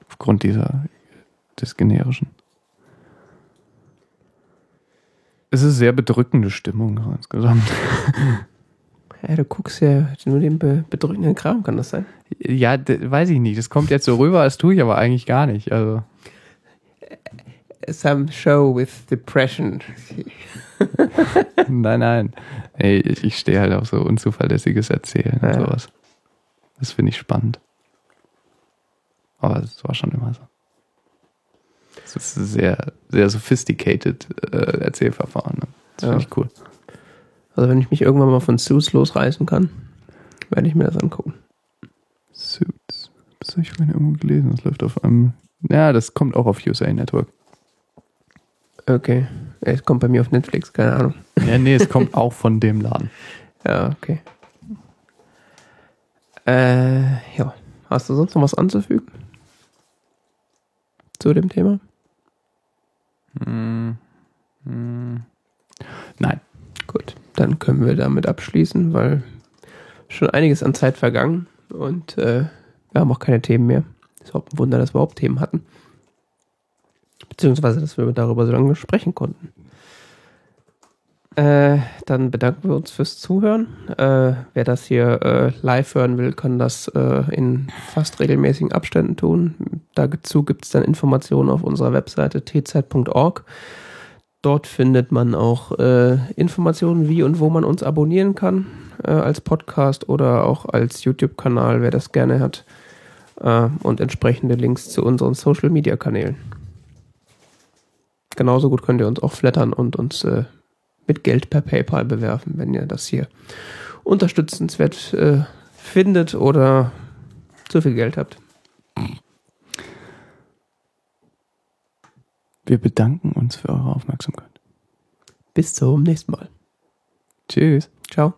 Aufgrund dieser, des Generischen. Es ist sehr bedrückende Stimmung insgesamt. Ja, du guckst ja nur den be bedrückenden Kram, kann das sein? Ja, weiß ich nicht. Das kommt jetzt so rüber, das tue ich aber eigentlich gar nicht. Also, Some show with depression. nein, nein. Ey, ich, ich stehe halt auf so unzuverlässiges Erzählen und Ja. sowas. Das finde ich spannend. Aber das war schon immer so. Das ist ein sehr, sehr sophisticated äh, Erzählverfahren. Ne? Das Ja. finde ich cool. Also wenn ich mich irgendwann mal von Suits losreißen kann, werde ich mir das angucken. Suits. Das habe ich vorhin irgendwo gelesen. Das läuft auf einem. Ja, das kommt auch auf USA Network. Okay. Es kommt bei mir auf Netflix, keine Ahnung. Ja, nee, es kommt auch von dem Laden. Ja, okay. Äh, ja. Hast du sonst noch was anzufügen? Zu dem Thema? Hm. Nein. Gut, dann können wir damit abschließen, weil schon einiges an Zeit vergangen und äh, wir haben auch keine Themen mehr. Ist überhaupt ein Wunder, dass wir überhaupt Themen hatten. Beziehungsweise, dass wir darüber so lange sprechen konnten. Äh, dann bedanken wir uns fürs Zuhören. Äh, wer das hier äh, live hören will, kann das äh, in fast regelmäßigen Abständen tun. Dazu gibt es dann Informationen auf unserer Webseite tz.org. Dort findet man auch äh, Informationen, wie und wo man uns abonnieren kann, äh, als Podcast oder auch als YouTube-Kanal, wer das gerne hat. Und entsprechende Links zu unseren Social-Media-Kanälen. Genauso gut könnt ihr uns auch flattern und uns mit Geld per PayPal bewerfen, wenn ihr das hier unterstützenswert äh, findet oder zu viel Geld habt. Wir bedanken uns für eure Aufmerksamkeit. Bis zum nächsten Mal. Tschüss. Ciao.